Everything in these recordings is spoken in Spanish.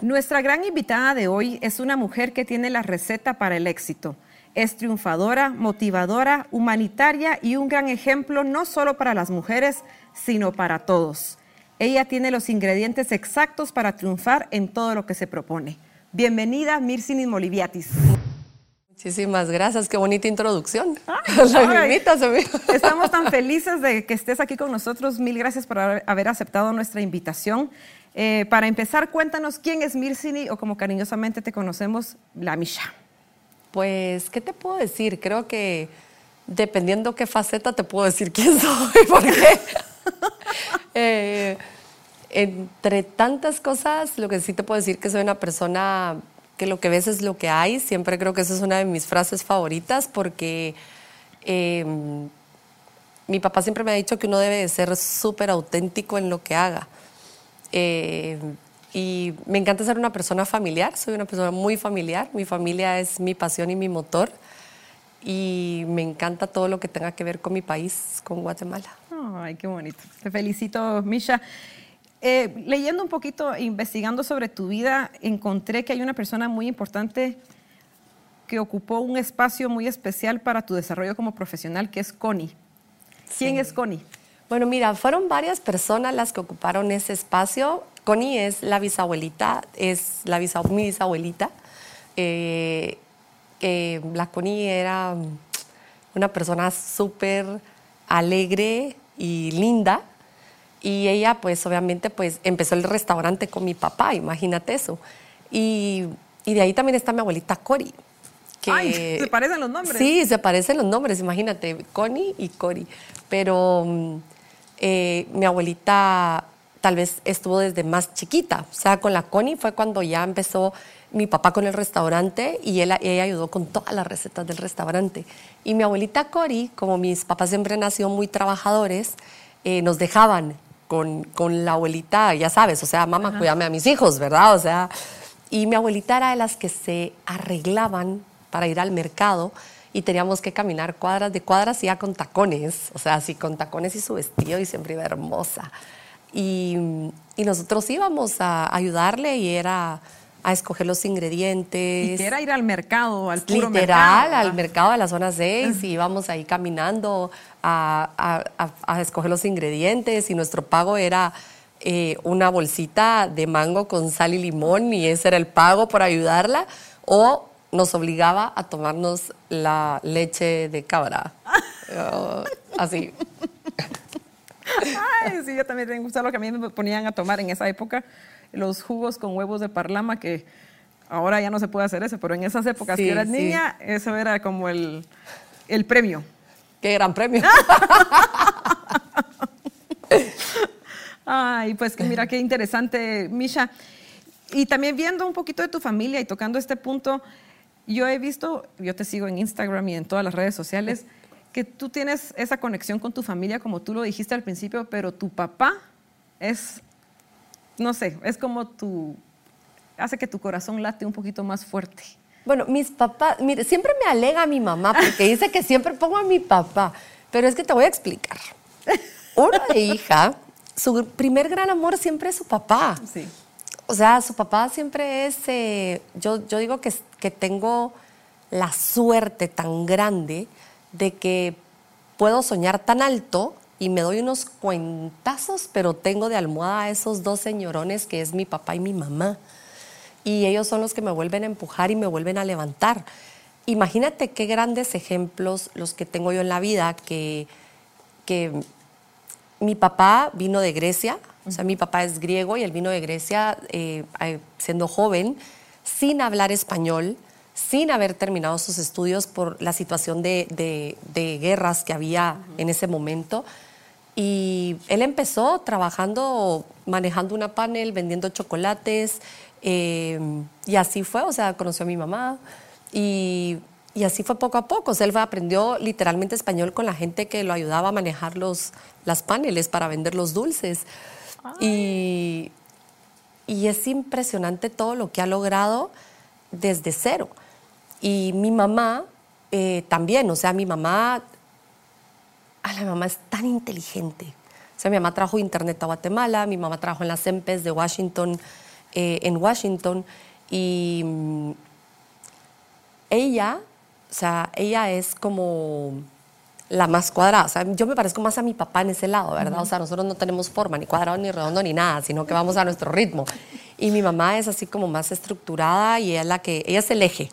Nuestra gran invitada de hoy es una mujer que tiene la receta para el éxito. Es triunfadora, motivadora, humanitaria y un gran ejemplo no solo para las mujeres, sino para todos. Ella tiene los ingredientes exactos para triunfar en todo lo que se propone. Bienvenida, Mirsinis Moliviatis. Muchísimas gracias, qué bonita introducción. estamos tan felices de que estés aquí con nosotros. Mil gracias por haber aceptado nuestra invitación. Eh, para empezar, cuéntanos quién es Mirsini o como cariñosamente te conocemos, la Misha. Pues, ¿qué te puedo decir? Creo que dependiendo qué faceta te puedo decir quién soy, porque eh, entre tantas cosas, lo que sí te puedo decir que soy una persona que lo que ves es lo que hay. Siempre creo que esa es una de mis frases favoritas porque em, mi papá siempre me ha dicho que uno debe de ser súper auténtico en lo que haga. Eh, y me encanta ser una persona familiar, soy una persona muy familiar, mi familia es mi pasión y mi motor y me encanta todo lo que tenga que ver con mi país, con Guatemala. Ay, qué bonito. Te felicito, Misha. Eh, leyendo un poquito, investigando sobre tu vida, encontré que hay una persona muy importante que ocupó un espacio muy especial para tu desarrollo como profesional, que es Connie. ¿Quién es Connie? Bueno, mira, fueron varias personas las que ocuparon ese espacio. Connie es la bisabuelita, es la mi bisabuelita. Eh, la Connie era una persona súper alegre y linda. Y ella, pues, obviamente, pues, empezó el restaurante con mi papá, imagínate eso. Y, y de ahí también está mi abuelita Cori. Que, ¿se parecen los nombres? Sí, se parecen los nombres, imagínate, Connie y Cori. Pero mm, eh, mi abuelita tal vez estuvo desde más chiquita. O sea, con la Connie fue cuando ya empezó mi papá con el restaurante y ella ayudó con todas las recetas del restaurante. Y mi abuelita Cori, como mis papás siempre nacieron muy trabajadores, eh, nos dejaban con, con, la abuelita, ya sabes, o sea, mamá, cuídame a mis hijos, ¿verdad? O sea, y mi abuelita era de las que se arreglaban para ir al mercado y teníamos que caminar cuadras de cuadras y ya con tacones, o sea, así con tacones y su vestido y siempre iba hermosa. Y, y nosotros íbamos a ayudarle y era a escoger los ingredientes. Y que era ir al mercado, al puro Literal, al mercado de la zona 6 y íbamos ahí caminando a, a, a, escoger los ingredientes y nuestro pago era eh, una bolsita de mango con sal y limón y ese era el pago por ayudarla o nos obligaba a tomarnos la leche de cabra. Oh, así. Ay, sí, yo también tengo que lo que a mí me ponían a tomar en esa época, los jugos con huevos de parlama, que ahora ya no se puede hacer eso, pero en esas épocas que eras niña, eso era como el, el premio. Qué gran premio. Ay, pues mira qué interesante, Misha. Y también viendo un poquito de tu familia y tocando este punto, yo he visto, yo te sigo en Instagram y en todas las redes sociales, que tú tienes esa conexión con tu familia, como tú lo dijiste al principio, pero tu papá es, no sé, es como tu, hace que tu corazón late un poquito más fuerte. Bueno, mis papás, mire, siempre me alega mi mamá porque dice que siempre pongo a mi papá, pero es que te voy a explicar. Una hija, su primer gran amor siempre es su papá. Sí. O sea, su papá siempre es, eh, yo, yo digo que, que tengo la suerte tan grande de que puedo soñar tan alto y me doy unos cuentazos, pero tengo de almohada a esos dos señorones que es mi papá y mi mamá. Y ellos son los que me vuelven a empujar y me vuelven a levantar. Imagínate qué grandes ejemplos los que tengo yo en la vida, que, que mi papá vino de Grecia, o sea, mi papá es griego y él vino de Grecia eh, siendo joven, sin hablar español, sin haber terminado sus estudios por la situación de, guerras que había en ese momento. Y él empezó trabajando, manejando una panel, vendiendo chocolates, eh, y así fue, o sea, conoció a mi mamá, y, y, así fue poco a poco. O sea, él aprendió literalmente español con la gente que lo ayudaba a manejar los, las paneles para vender los dulces. Y, y es impresionante todo lo que ha logrado desde cero. Y mi mamá eh, también, o sea, mi mamá, a la mamá es tan inteligente. O sea, mi mamá trajo internet a Guatemala, mi mamá trabajó en las EMPES de Washington eh, en Washington y mm, ella, o sea, ella es como la más cuadrada. O sea, yo me parezco más a mi papá en ese lado, ¿verdad? O sea, nosotros no tenemos forma, ni cuadrado, ni redondo, ni nada, sino que vamos a nuestro ritmo. Y mi mamá es así como más estructurada y ella es la que, ella es el eje.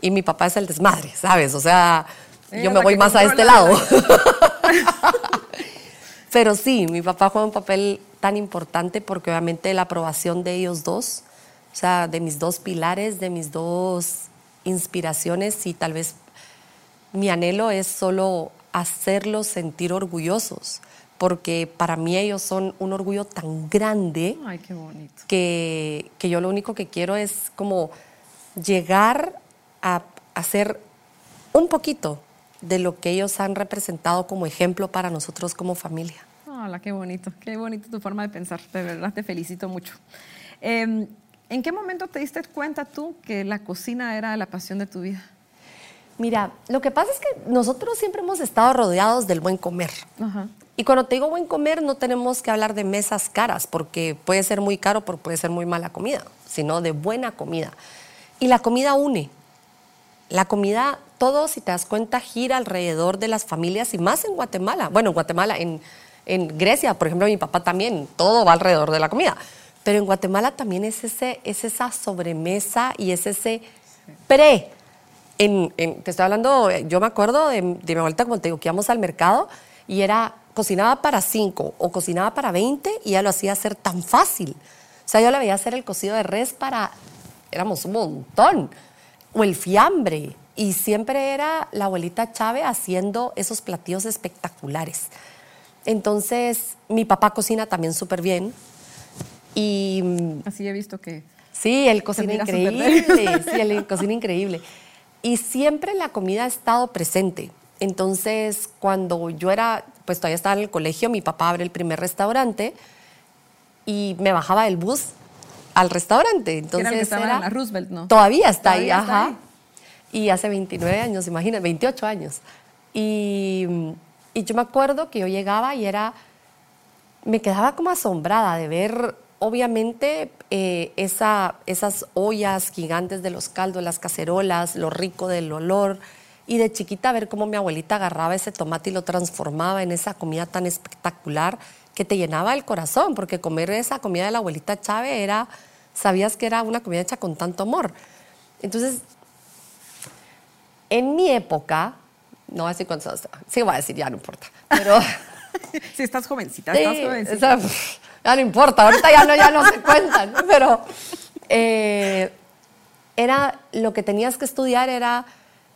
Y mi papá es el desmadre, ¿sabes? O sea, yo me voy más a este lado. Pero sí, mi papá juega un papel tan importante porque obviamente la aprobación de ellos dos, o sea, de mis dos pilares, de mis dos inspiraciones y tal vez mi anhelo es solo hacerlos sentir orgullosos, porque para mí ellos son un orgullo tan grande Ay, qué bonito. que, que yo lo único que quiero es como llegar a hacer un poquito de lo que ellos han representado como ejemplo para nosotros como familia. Hola, qué bonito, qué bonito tu forma de pensar, de verdad te felicito mucho. Eh, ¿En qué momento te diste cuenta tú que la cocina era la pasión de tu vida? Mira, lo que pasa es que nosotros siempre hemos estado rodeados del buen comer. Ajá. Y cuando te digo buen comer, no tenemos que hablar de mesas caras, porque puede ser muy caro, pero puede ser muy mala comida, sino de buena comida. Y la comida une. La comida, todo, si te das cuenta, gira alrededor de las familias y más en Guatemala. Bueno, en Guatemala, en, en Grecia, por ejemplo, mi papá también, todo va alrededor de la comida. Pero en Guatemala también es, ese, es esa sobremesa y es ese pre. En, en- te estoy hablando, yo me acuerdo de, de mi abuelita, como te digo, que íbamos al mercado y era, cocinaba para cinco o cocinaba para 20 y ella lo hacía hacer tan fácil. O sea, yo le veía hacer el cocido de res para, éramos un montón, o el fiambre. Y siempre era la abuelita Chávez haciendo esos platillos espectaculares. Entonces, mi papá cocina también súper bien. Y Así he visto que... Sí, él cocina increíble. Sí, él cocina increíble. Y siempre la comida ha estado presente. Entonces, cuando yo era, pues todavía estaba en el colegio, mi papá abre el primer restaurante y me bajaba del bus al restaurante. Entonces era el que estaba en la Roosevelt, ¿no? Todavía está ahí, está ajá. Y hace 29 años, imagina, 28 años. Y, y yo me acuerdo que yo llegaba y era, me quedaba como asombrada de ver, obviamente, eh, esa, esas ollas gigantes de los caldos, las cacerolas, lo rico del olor. Y de chiquita ver cómo mi abuelita agarraba ese tomate y lo transformaba en esa comida tan espectacular que te llenaba el corazón, porque comer esa comida de la abuelita Chávez era, sabías que era una comida hecha con tanto amor. Entonces, en mi época, no voy a decir cuántos sí voy a decir, ya no importa, pero... Sí, estás jovencita, Sí, estás jovencita. No importa, ahorita ya no, ya no se cuentan, pero eh, era lo que tenías que estudiar era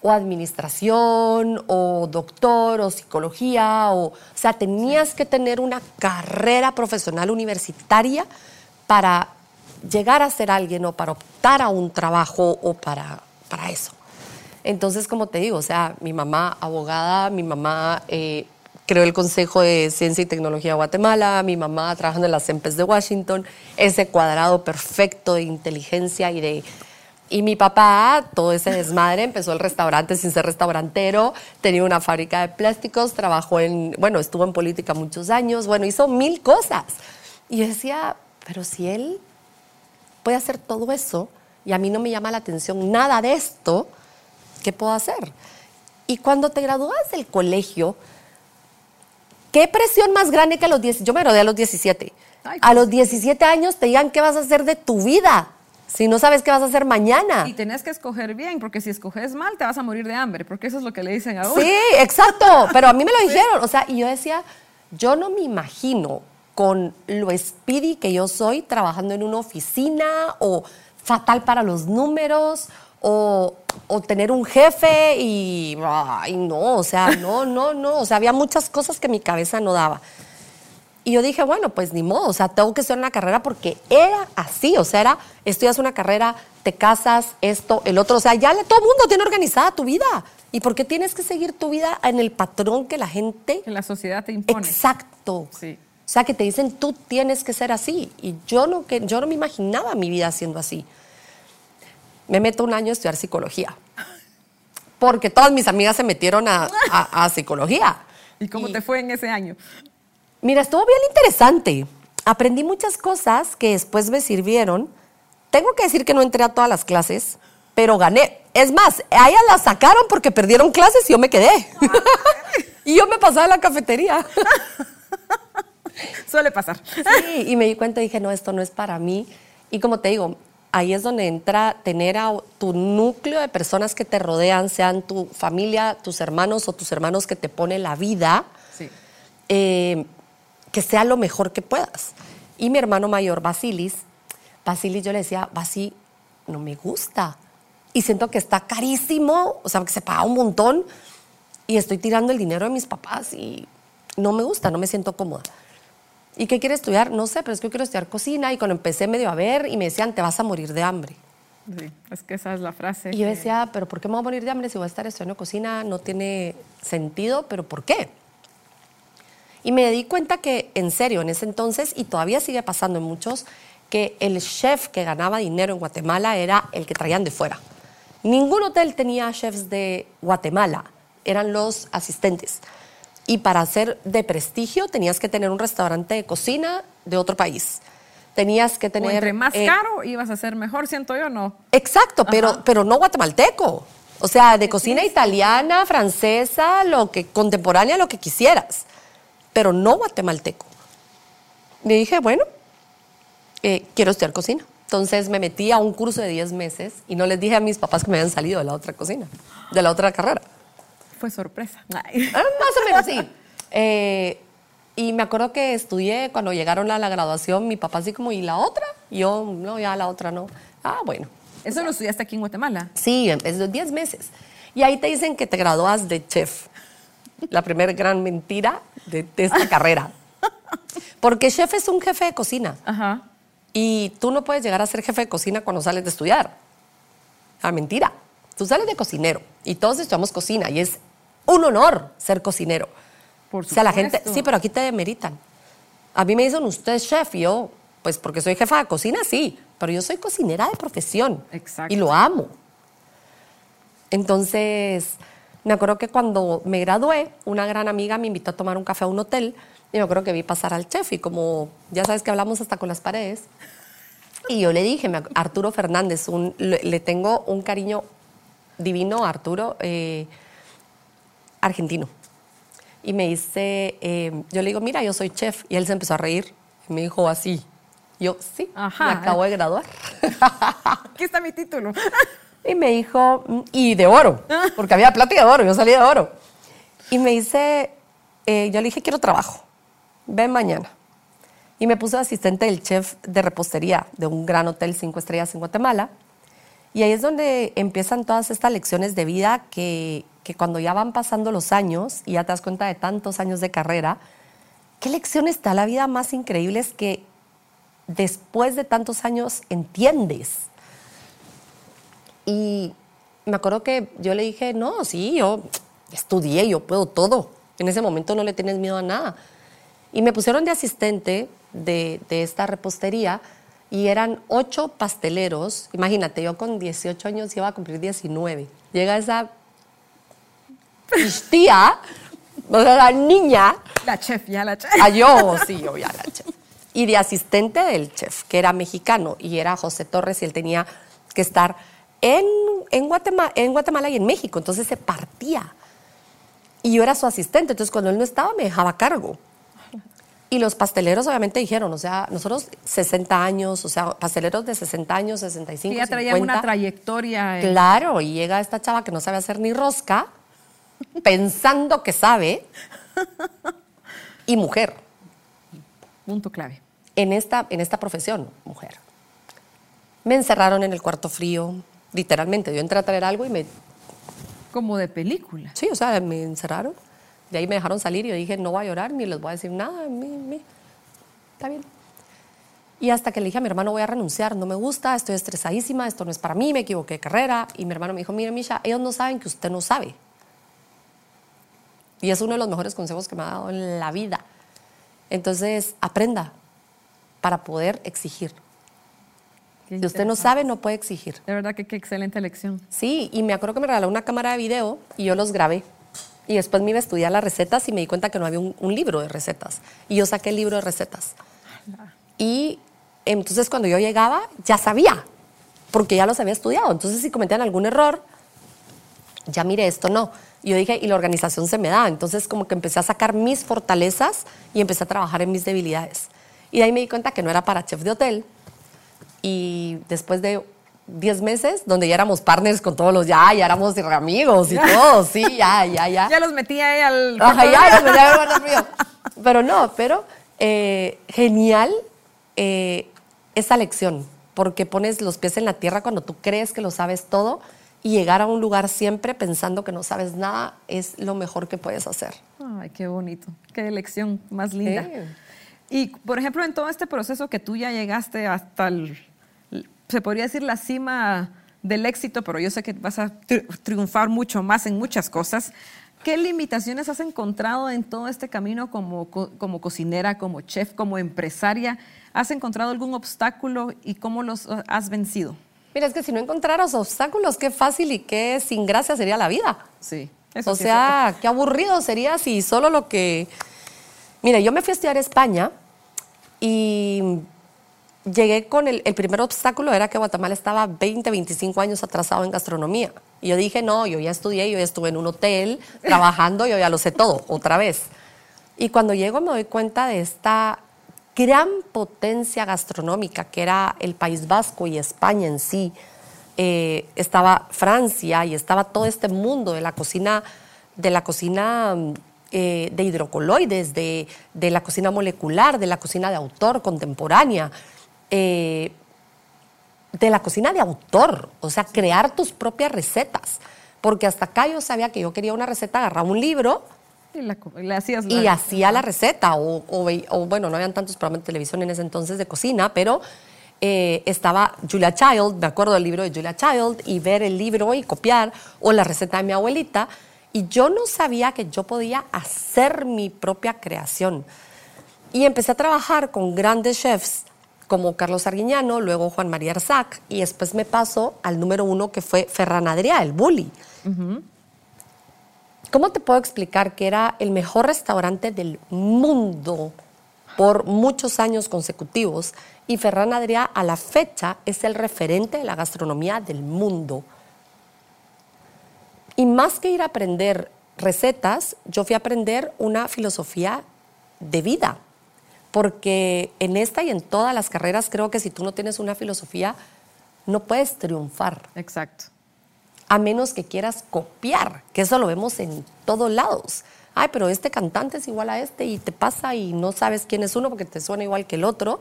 o administración o doctor o psicología o, o sea, tenías que tener una carrera profesional universitaria para llegar a ser alguien o para optar a un trabajo o para, para eso. Entonces, como te digo, o sea, mi mamá abogada, mi mamá eh, creó el Consejo de Ciencia y Tecnología de Guatemala, mi mamá trabajando en las CEMPES de Washington, ese cuadrado perfecto de inteligencia y de... Y mi papá, todo ese desmadre, empezó el restaurante sin ser restaurantero, tenía una fábrica de plásticos, trabajó en, bueno, estuvo en política muchos años, bueno, hizo mil cosas. Y decía, pero si él puede hacer todo eso y a mí no me llama la atención nada de esto, ¿qué puedo hacer? Y cuando te gradúas del colegio, ¿qué presión más grande que a los 10? Yo me gradué a los 17. Ay, a los 17 años te digan qué vas a hacer de tu vida, si no sabes qué vas a hacer mañana. Y tenés que escoger bien, porque si escoges mal te vas a morir de hambre, porque eso es lo que le dicen a uno. Sí, exacto, pero a mí me lo dijeron, o sea, y yo decía, yo no me imagino con lo speedy que yo soy trabajando en una oficina o fatal para los números o, o tener un jefe y, ay, no, o sea, no, no, no, o sea, había muchas cosas que mi cabeza no daba. Y yo dije, bueno, pues ni modo, o sea, tengo que hacer una carrera porque era así, o sea, era, estudias una carrera, te casas, esto, el otro, o sea, ya todo el mundo tiene organizada tu vida. ¿Y por qué tienes que seguir tu vida en el patrón que la gente... Que la sociedad te impone. Exacto. Sí. O sea, que te dicen, tú tienes que ser así. Y yo no, que, yo no me imaginaba mi vida siendo así. Me meto un año a estudiar psicología. Porque todas mis amigas se metieron a, a- a psicología. ¿Y cómo te fue en ese año? Mira, estuvo bien interesante. Aprendí muchas cosas que después me sirvieron tengo que decir que no entré a todas las clases, pero gané. Es más, a ellas las sacaron porque perdieron clases y yo me quedé. y yo me pasaba a la cafetería. Suele pasar. Sí, y me di cuenta y dije, no, esto no es para mí. Y como te digo, ahí es donde entra tener a tu núcleo de personas que te rodean, sean tu familia, tus hermanos o tus hermanos que te ponen la vida, Sí. eh, que sea lo mejor que puedas. Y mi hermano mayor, Basilis, Basilis yo le decía, Basi, no me gusta. Y siento que está carísimo, o sea, que se paga un montón. Y estoy tirando el dinero de mis papás y no me gusta, no me siento cómoda. ¿Y qué quiere estudiar? No sé, pero es que yo quiero estudiar cocina. Y cuando empecé medio a ver y me decían, te vas a morir de hambre. Sí, es que esa es la frase. Y yo decía, pero ¿por qué me voy a morir de hambre si voy a estar estudiando cocina? No tiene sentido, pero ¿por qué? Y me di cuenta que, en serio, en ese entonces, y todavía sigue pasando en muchos, que el chef que ganaba dinero en Guatemala era el que traían de fuera. Ningún hotel tenía chefs de Guatemala, eran los asistentes. Y para ser de prestigio tenías que tener un restaurante de cocina de otro país. Tenías que o tener... entre más eh, caro ibas a ser mejor, siento yo, ¿no? Exacto, pero, Ajá. pero no guatemalteco. O sea, de cocina italiana, francesa, lo que contemporánea, lo que quisieras, pero no guatemalteco. Y dije, bueno, eh, quiero estudiar cocina. Entonces me metí a un curso de 10 meses y no les dije a mis papás que me habían salido de la otra cocina, de la otra carrera. Fue sorpresa. Ay. Ah, Más o menos, sí. Eh, y me acuerdo que estudié cuando llegaron a la graduación, mi papá así como, ¿y la otra? Y yo, no, ya la otra no. Ah, bueno. Eso lo estudiaste aquí en Guatemala. Sí, es de 10 meses. Y ahí te dicen que te gradúas de chef. La primera gran mentira de, de esta carrera. Porque chef es un jefe de cocina. Ajá. Y tú no puedes llegar a ser jefe de cocina cuando sales de estudiar. Ah, mentira. Tú sales de cocinero y todos estudiamos cocina y es un honor ser cocinero. Por O sea, la gente, supuesto. sí, pero aquí te demeritan. A mí me dicen, usted es chef, y yo, pues porque soy jefa de cocina, sí, pero yo soy cocinera de profesión. Exacto. Y lo amo. Entonces, me acuerdo que cuando me gradué, una gran amiga me invitó a tomar un café a un hotel y me acuerdo que vi pasar al chef y como ya sabes que hablamos hasta con las paredes, y yo le dije, Arturo Fernández, un- le tengo un cariño divino a Arturo, eh, argentino. Y me dice, eh, yo le digo, mira, yo soy chef. Y él se empezó a reír. Y me dijo así. Yo, sí, Ajá. me acabo de graduar. Aquí está mi título. Y me dijo, mm, y de oro, porque había plata y de oro, yo salí de oro. Y me dice, eh, yo le dije, quiero trabajo, ven mañana. Y me puse asistente del chef de repostería de un gran hotel cinco estrellas en Guatemala. Y ahí es donde empiezan todas estas lecciones de vida que, que cuando ya van pasando los años y ya te das cuenta de tantos años de carrera, ¿qué lecciones te da la vida más increíbles que después de tantos años entiendes? Y me acuerdo que yo le dije, no, sí, yo estudié, yo puedo todo. En ese momento no le tienes miedo a nada. Y me pusieron de asistente de, de esta repostería y eran ocho pasteleros. Imagínate, yo con 18 años iba a cumplir 19. Llega esa tía, o sea, la niña, La chef, ya la chef. a yo, sí, yo ya la chef. Y de asistente del chef, que era mexicano, y era José Torres, y él tenía que estar en, en, Guatemala, en Guatemala y en México, entonces se partía. Y yo era su asistente, entonces cuando él no estaba me dejaba cargo. Y los pasteleros obviamente dijeron, o sea, nosotros 60 años, o sea, pasteleros de 60 años, 65, Sí, ya traían 50, una trayectoria. eh. Claro, y llega esta chava que no sabe hacer ni rosca, pensando que sabe, y mujer, Punto clave. en esta, en esta profesión, mujer. Me encerraron en el cuarto frío, literalmente. Yo entré a traer algo y me... Como de película. Sí, o sea, me encerraron. De ahí me dejaron salir y yo dije, no voy a llorar ni les voy a decir nada. Mi, mi. Está bien. Y hasta que le dije a mi hermano, voy a renunciar, no me gusta, estoy estresadísima, esto no es para mí, me equivoqué de carrera. Y mi hermano me dijo, mire, Misha, ellos no saben que usted no sabe. Y es uno de los mejores consejos que me ha dado en la vida. Entonces, aprenda para poder exigir. Si usted no sabe, no puede exigir. De verdad que qué excelente lección. Sí, y me acuerdo que me regaló una cámara de video y yo los grabé. Y después me iba a estudiar las recetas y me di cuenta que no había un, libro de recetas. Y yo saqué el libro de recetas. Y entonces cuando yo llegaba, ya sabía. porque ya los había estudiado. Entonces, si cometían algún error, ya mire, esto no. Y yo dije, y la organización se me da. Entonces, como que empecé a sacar mis fortalezas y empecé a trabajar en mis debilidades. Y de ahí me di cuenta que no era para chef de hotel. Y después de 10 meses, donde ya éramos partners con todos los, ya, ya éramos amigos y todo, sí, ya, ya, ya. Ya los metí ahí al... Ajá, ya, los metía al frío. Pero no, pero eh, genial eh, esa lección, porque pones los pies en la tierra cuando tú crees que lo sabes todo y llegar a un lugar siempre pensando que no sabes nada es lo mejor que puedes hacer. Ay, qué bonito, qué lección más linda. Y, por ejemplo, en todo este proceso que tú ya llegaste hasta el, se podría decir la cima del éxito, pero yo sé que vas a triunfar mucho más en muchas cosas. ¿Qué limitaciones has encontrado en todo este camino como, como cocinera, como chef, como empresaria? ¿Has encontrado algún obstáculo y cómo los has vencido? Mira, es que si no encontraras obstáculos, qué fácil y qué sin gracia sería la vida. Sí. Eso o sea, qué aburrido sería si solo lo que... Mira, yo me fui a estudiar a España y llegué con el, el, primer obstáculo era que Guatemala estaba 20, 25 años atrasado en gastronomía. Y yo dije, no, yo ya estudié, yo ya estuve en un hotel trabajando, yo ya lo sé todo, otra vez. Y cuando llego me doy cuenta de esta gran potencia gastronómica que era el País Vasco y España en sí. Eh, estaba Francia y estaba todo este mundo de la cocina, de la cocina eh, de hidrocoloides, de, de, la cocina molecular, de la cocina de autor contemporánea, eh, de la cocina de autor, o sea, crear tus propias recetas. Porque hasta acá yo sabía que yo quería una receta, agarraba un libro, y, hacía la receta, o, bueno, no habían tantos programas de televisión en ese entonces de cocina, pero eh, estaba Julia Child, me acuerdo del libro de Julia Child, y ver el libro y copiar, o la receta de mi abuelita, y yo no sabía que yo podía hacer mi propia creación. Y empecé a trabajar con grandes chefs como Carlos Arguiñano, luego Juan María Arzac, y después me paso al número uno que fue Ferran Adrià, el bully. ¿Cómo te puedo explicar que era el mejor restaurante del mundo por muchos años consecutivos? Y Ferran Adrià a la fecha es el referente de la gastronomía del mundo. Y más que ir a aprender recetas, yo fui a aprender una filosofía de vida. Porque en esta y en todas las carreras creo que si tú no tienes una filosofía, no puedes triunfar. Exacto a menos que quieras copiar, que eso lo vemos en todos lados. Ay, pero este cantante es igual a este y te pasa y no sabes quién es uno porque te suena igual que el otro,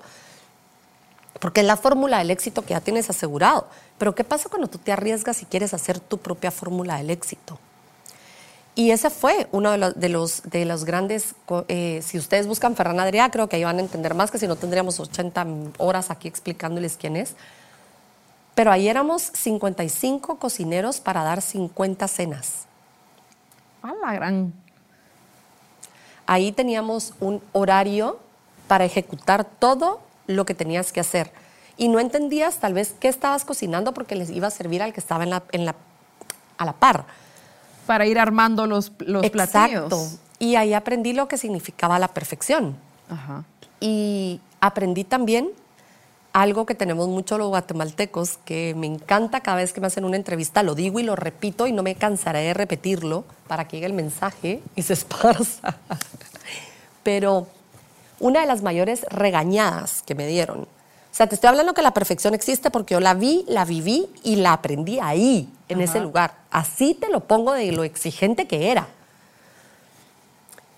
porque es la fórmula del éxito que ya tienes asegurado. Pero ¿qué pasa cuando tú te arriesgas y quieres hacer tu propia fórmula del éxito? Y ese fue uno de los, de los, grandes, eh, si ustedes buscan Ferran Adrià, creo que ahí van a entender más que si no tendríamos 80 horas aquí explicándoles quién es. Pero ahí éramos 55 cocineros para dar 50 cenas. ¡A la gran! Ahí teníamos un horario para ejecutar todo lo que tenías que hacer. Y no entendías tal vez qué estabas cocinando porque les iba a servir al que estaba en la, en la, a la par. Para ir armando los, los Exacto. Y ahí aprendí lo que significaba la perfección. Ajá. Y aprendí también algo que tenemos mucho los guatemaltecos, que me encanta cada vez que me hacen una entrevista, lo digo y lo repito y no me cansaré de repetirlo para que llegue el mensaje y se esparza. Pero una de las mayores regañadas que me dieron, o sea, te estoy hablando que la perfección existe porque yo la vi, la viví y la aprendí ahí, en ese lugar. Así te lo pongo de lo exigente que era.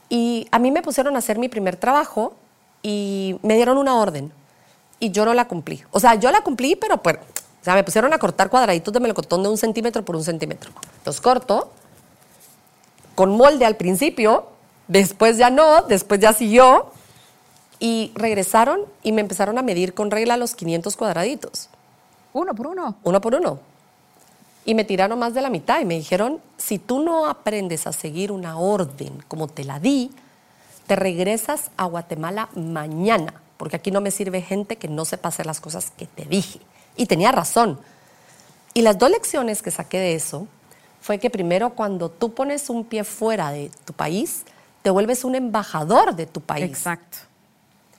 Y a mí me pusieron a hacer mi primer trabajo y me dieron una orden y yo no la cumplí. O sea, yo la cumplí, pero pues, o sea, me pusieron a cortar cuadraditos de melocotón de un centímetro por un centímetro. Los corto con molde al principio, después ya no, después ya siguió. Y regresaron y me empezaron a medir con regla los 500 cuadraditos. Uno por uno. Uno por uno. Y me tiraron más de la mitad y me dijeron, si tú no aprendes a seguir una orden como te la di, te regresas a Guatemala mañana porque aquí no me sirve gente que no sepa hacer las cosas que te dije. Y tenía razón. Y las dos lecciones que saqué de eso fue que primero cuando tú pones un pie fuera de tu país, te vuelves un embajador de tu país. Exacto.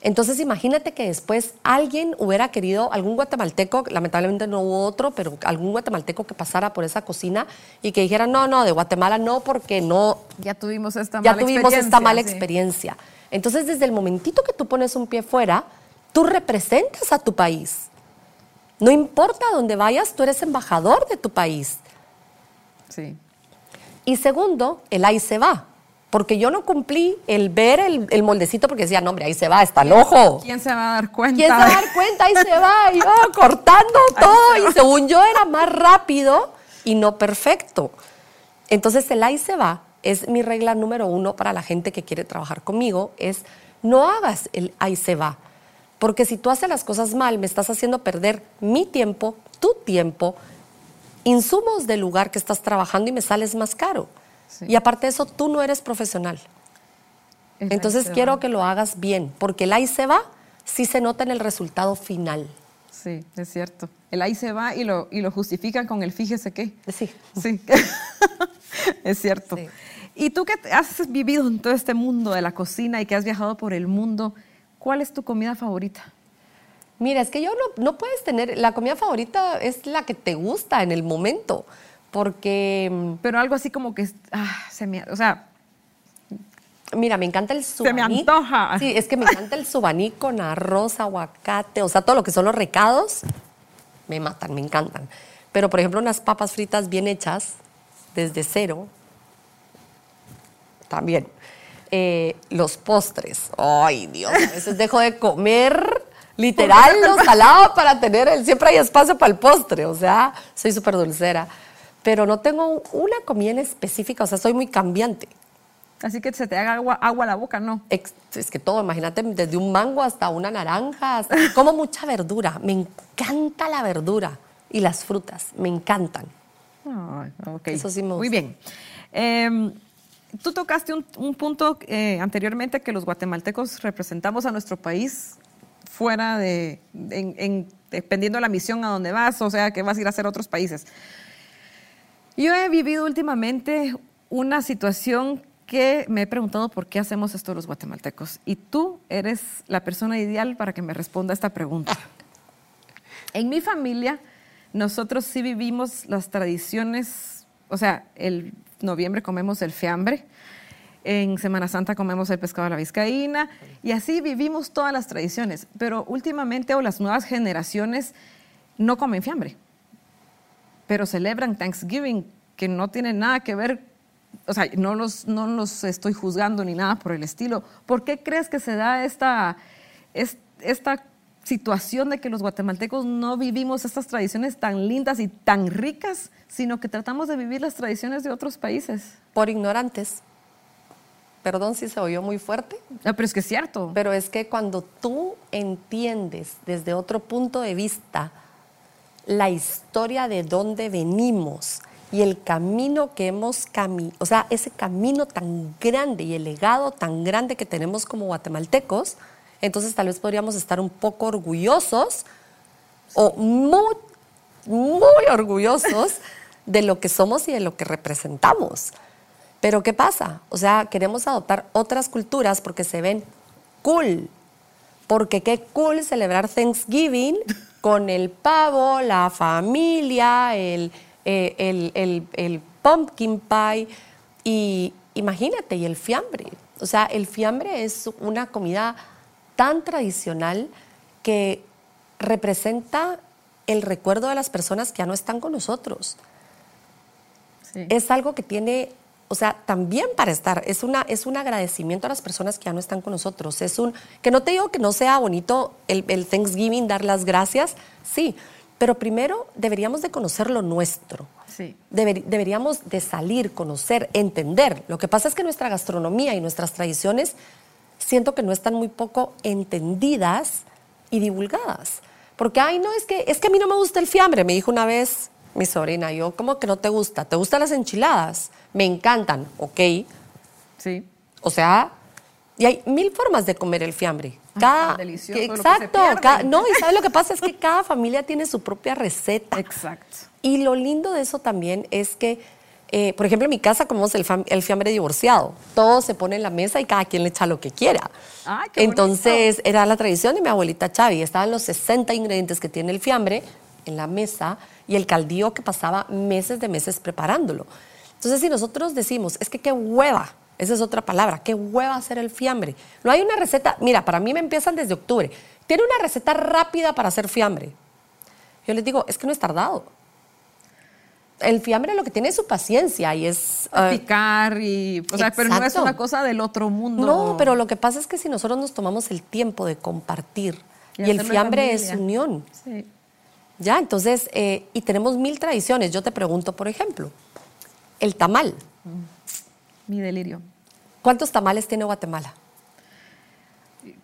Entonces imagínate que después alguien hubiera querido, algún guatemalteco, lamentablemente no hubo otro, pero algún guatemalteco que pasara por esa cocina y que dijera, no, no, de Guatemala no, porque no... Ya tuvimos esta ya mala tuvimos esta mala sí. experiencia. Entonces desde el momentito que tú pones un pie fuera, tú representas a tu país. No importa dónde vayas, tú eres embajador de tu país. Sí. Y segundo, el ahí se va. Porque yo no cumplí el ver el, el moldecito porque decía, no, hombre, ahí se va, está el ojo. ¿Quién se va a dar cuenta? ¿Quién se va a dar cuenta? Ahí se va, y yo cortando todo. Y según yo era más rápido y no perfecto. Entonces el ahí se va es mi regla número uno para la gente que quiere trabajar conmigo, es no hagas el ahí se va. Porque si tú haces las cosas mal, me estás haciendo perder mi tiempo, tu tiempo, insumos del lugar que estás trabajando y me sales más caro. Sí. Y aparte de eso, tú no eres profesional. El Entonces quiero va. que lo hagas bien, porque el ahí se va sí se nota en el resultado final. Sí, es cierto. El ahí se va y lo, y lo justifican con el fíjese qué. Sí. Sí, es cierto. Sí. Y tú que has vivido en todo este mundo de la cocina y que has viajado por el mundo, ¿cuál es tu comida favorita? Mira, es que yo no, no puedes tener, la comida favorita es la que te gusta en el momento, porque, mm, Pero algo así como que, ah, se me, o sea, mira, me encanta el me subaní. antoja. Sí, es que me encanta el subaní con arroz, aguacate, o sea, todo lo que son los recados, me matan, me encantan. Pero, por ejemplo, unas papas fritas bien hechas, desde cero, también. Eh, los postres, ay Dios, a veces dejo de comer literal lo salado para tener el, siempre hay espacio para el postre, o sea, soy súper dulcera, pero no tengo una comida en específica, o sea, soy muy cambiante. así que se te haga agua, agua a la boca, ¿no? Es que todo, imagínate, desde un mango hasta una naranja, hasta- como mucha verdura, me encanta la verdura y las frutas, me encantan. Eso sí me Muy bien. Em, tú tocaste un, un punto eh, anteriormente que los guatemaltecos representamos a nuestro país fuera de, en- en- dependiendo de la misión a donde vas, o sea, que vas a ir a hacer a otros países. Yo he vivido últimamente una situación que me he preguntado por qué hacemos esto los guatemaltecos. Y tú eres la persona ideal para que me responda esta pregunta. En mi familia, nosotros sí vivimos las tradiciones, o sea, el noviembre comemos el fiambre, en Semana Santa comemos el pescado a la vizcaína, y así vivimos todas las tradiciones. Pero últimamente, o las nuevas generaciones, no comen fiambre, pero celebran Thanksgiving, que no tiene nada que ver, o sea, no los, no los estoy juzgando ni nada por el estilo. ¿Por qué crees que se da esta, es- esta situación de que los guatemaltecos no vivimos estas tradiciones tan lindas y tan ricas, sino que tratamos de vivir las tradiciones de otros países? Por ignorantes. Perdón si se oyó muy fuerte, Ah, pero es que es cierto. pero es que cuando tú entiendes desde otro punto de vista la historia de dónde venimos y el camino que hemos caminado, o sea, ese camino tan grande y el legado tan grande que tenemos como guatemaltecos, entonces tal vez podríamos estar un poco orgullosos o muy, muy orgullosos de lo que somos y de lo que representamos. Pero ¿qué pasa? O sea, queremos adoptar otras culturas porque se ven cool. Porque qué cool celebrar Thanksgiving con el pavo, la familia, el, eh, el, el- el pumpkin pie y imagínate, y el fiambre. O sea, el fiambre es una comida tan tradicional que representa el recuerdo de las personas que ya no están con nosotros Sí. es algo que tiene, o sea, también para estar, es, una, es un agradecimiento a las personas que ya no están con nosotros. Es un, que no te digo que no sea bonito el, el Thanksgiving, dar las gracias, sí, pero primero deberíamos de conocer lo nuestro. Sí. Deber- deberíamos de salir, conocer, entender. Lo que pasa es que nuestra gastronomía y nuestras tradiciones siento que no están muy poco entendidas y divulgadas. Porque, ay, no, es que, es que a mí no me gusta el fiambre, me dijo una vez mi sobrina. Yo, ¿cómo que no te gusta? ¿Te gustan las enchiladas? Me encantan, ok. Sí. O sea, y hay mil formas de comer el fiambre. Ay, Cada, delicioso que- lo que se exacto. cada- no, y ¿sabes lo que pasa? Es que cada familia tiene su propia receta. Exacto. Y lo lindo de eso también es que eh, por ejemplo, en mi casa comemos el, el fiambre divorciado. Todo se pone en la mesa y cada quien le echa lo que quiera. Ay, qué Entonces, era la tradición de mi abuelita Chavi. Estaban los 60 ingredientes que tiene el fiambre en la mesa y el caldío que pasaba meses de meses preparándolo. Entonces, si nosotros decimos, es que qué hueva, esa es otra palabra, qué hueva hacer el fiambre. No hay una receta, mira, para mí me empiezan desde octubre. Tiene una receta rápida para hacer fiambre. Yo les digo, es que no es tardado. El fiambre lo que tiene es su paciencia y es... Eh, picar y, o sea, pero no es una cosa del otro mundo. no, pero lo que pasa es que si nosotros nos tomamos el tiempo de compartir, Y y, el fiambre es unión, Sí. ¿ya? Entonces, eh, y tenemos mil tradiciones. Yo te pregunto, por ejemplo, el tamal. Mi delirio. ¿Cuántos tamales tiene Guatemala?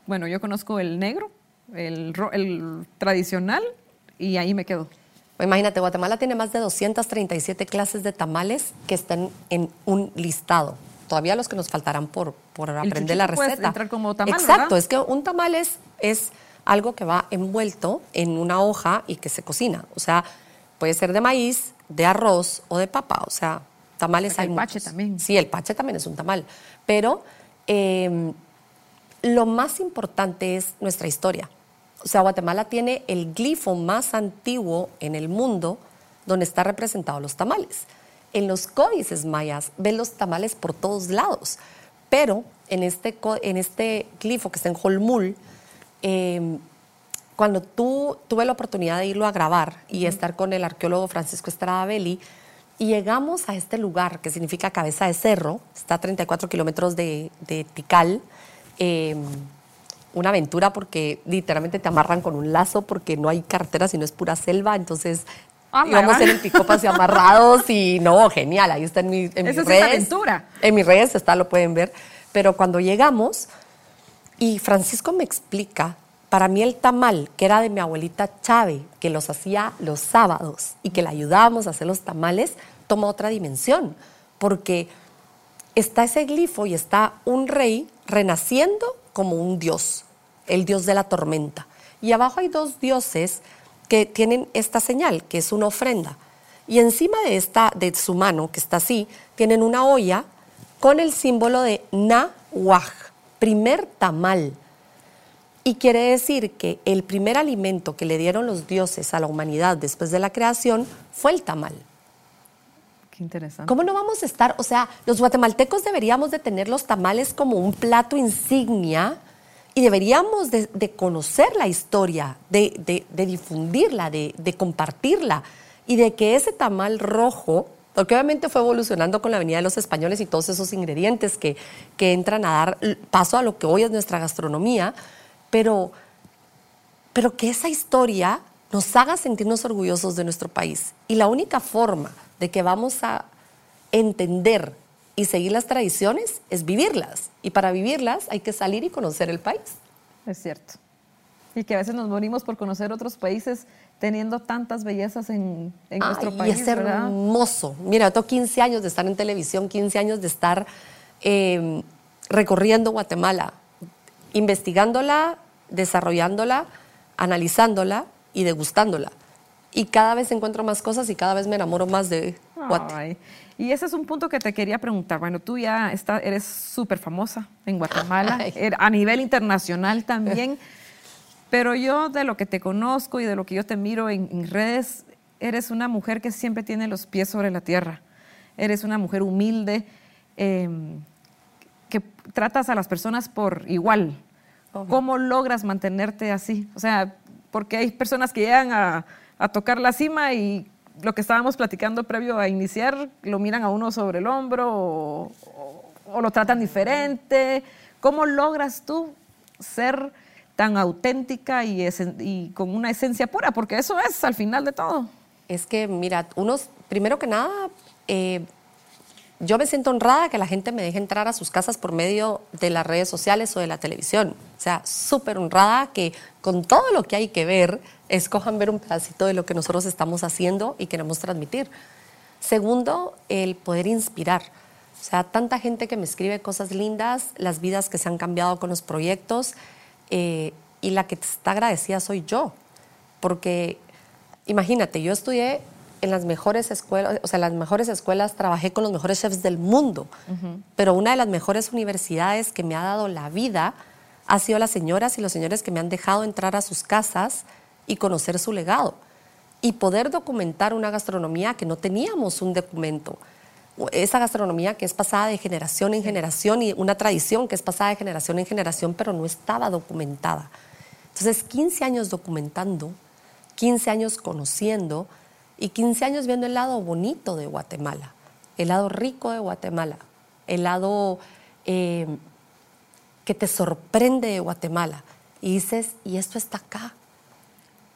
Bueno, yo conozco el negro, el, el tradicional, y ahí me quedo. Imagínate, Guatemala tiene más de 237 clases de tamales que están en un listado. Todavía los que nos faltarán por, por aprender la receta. entrar como tamal, Exacto, ¿verdad? es que un tamal es, es algo que va envuelto en una hoja y que se cocina. O sea, puede ser de maíz, de arroz o de papa. O sea, tamales Porque hay el pache también. Sí, el pache también es un tamal. Pero eh, lo más importante es nuestra historia. O sea, Guatemala tiene el glifo más antiguo en el mundo donde está representado los tamales. En los códices mayas ven los tamales por todos lados, pero en este, en este glifo que está en Holmul, eh, cuando tú tuve la oportunidad de irlo a grabar y estar con el arqueólogo Francisco Estrada Belli, y llegamos a este lugar que significa cabeza de cerro, está a 34 kilómetros de, de Tikal, eh, una aventura porque literalmente te amarran con un lazo porque no hay carretera sino es pura selva, entonces Ah, íbamos en el picopas y amarrados y no, genial, ahí está en, mi, en mis es redes. aventura. En mis redes está, lo pueden ver, pero cuando llegamos y Francisco me explica, para mí el tamal, que era de mi abuelita Chávez, que los hacía los sábados y que le ayudábamos a hacer los tamales, toma otra dimensión, porque está ese glifo y está un rey renaciendo como un dios, el dios de la tormenta. Y abajo hay dos dioses que tienen esta señal, que es una ofrenda. Y encima de, esta, de su mano, que está así, tienen una olla con el símbolo de Nahuaj, primer tamal. Y quiere decir que el primer alimento que le dieron los dioses a la humanidad después de la creación fue el tamal. Qué. ¿Cómo no vamos a estar? O sea, los guatemaltecos deberíamos de tener los tamales como un plato insignia y deberíamos de, conocer la historia, de, de- de difundirla, de, compartirla y de que ese tamal rojo, porque obviamente fue evolucionando con la venida de los españoles y todos esos ingredientes que, que entran a dar paso a lo que hoy es nuestra gastronomía, pero pero que esa historia nos haga sentirnos orgullosos de nuestro país. Y la única forma de que vamos a entender y seguir las tradiciones es vivirlas. Y para vivirlas hay que salir y conocer el país. Es cierto. Y que a veces nos morimos por conocer otros países teniendo tantas bellezas en, en nuestro país. y es ¿verdad? hermoso. Mira, tengo 15 años de estar en televisión, 15 años de estar eh, recorriendo Guatemala, investigándola, desarrollándola, analizándola y degustándola. Y cada vez encuentro más cosas y cada vez me enamoro más de Guate. Ay, Y ese es un punto que te quería preguntar. Bueno, tú ya está, eres súper famosa en Guatemala, Ay. er- a nivel internacional también. Pero yo de lo que te conozco y de lo que yo te miro en, en redes, eres una mujer que siempre tiene los pies sobre la tierra. Eres una mujer humilde, eh, que tratas a las personas por igual. ¿Cómo logras mantenerte así? O sea, porque hay personas que llegan a, a tocar la cima y lo que estábamos platicando previo a iniciar, lo miran a uno sobre el hombro o, lo tratan diferente. ¿Cómo logras tú ser tan auténtica y con una esencia pura? Porque eso es al final de todo. Es que, mira, unos, primero que nada, eh, yo me siento honrada que la gente me deje entrar a sus casas por medio de las redes sociales o de la televisión. O sea, súper honrada que con todo lo que hay que ver, escojan ver un pedacito de lo que nosotros estamos haciendo y queremos transmitir. Segundo, el poder inspirar. O sea, tanta gente que me escribe cosas lindas, las vidas que se han cambiado con los proyectos, eh, y la que está agradecida soy yo. Porque imagínate, yo estudié en las mejores escuelas, o sea, en las mejores escuelas trabajé con los mejores chefs del mundo, pero una de las mejores universidades que me ha dado la vida ha sido las señoras y los señores que me han dejado entrar a sus casas y conocer su legado y poder documentar una gastronomía que no teníamos un documento. Esa gastronomía que es pasada de generación en generación y una tradición que es pasada de generación en generación, pero no estaba documentada. Entonces, 15 años documentando, 15 años conociendo y 15 años viendo el lado bonito de Guatemala, el lado rico de Guatemala, el lado eh, que te sorprende de Guatemala. Y dices, y esto está acá.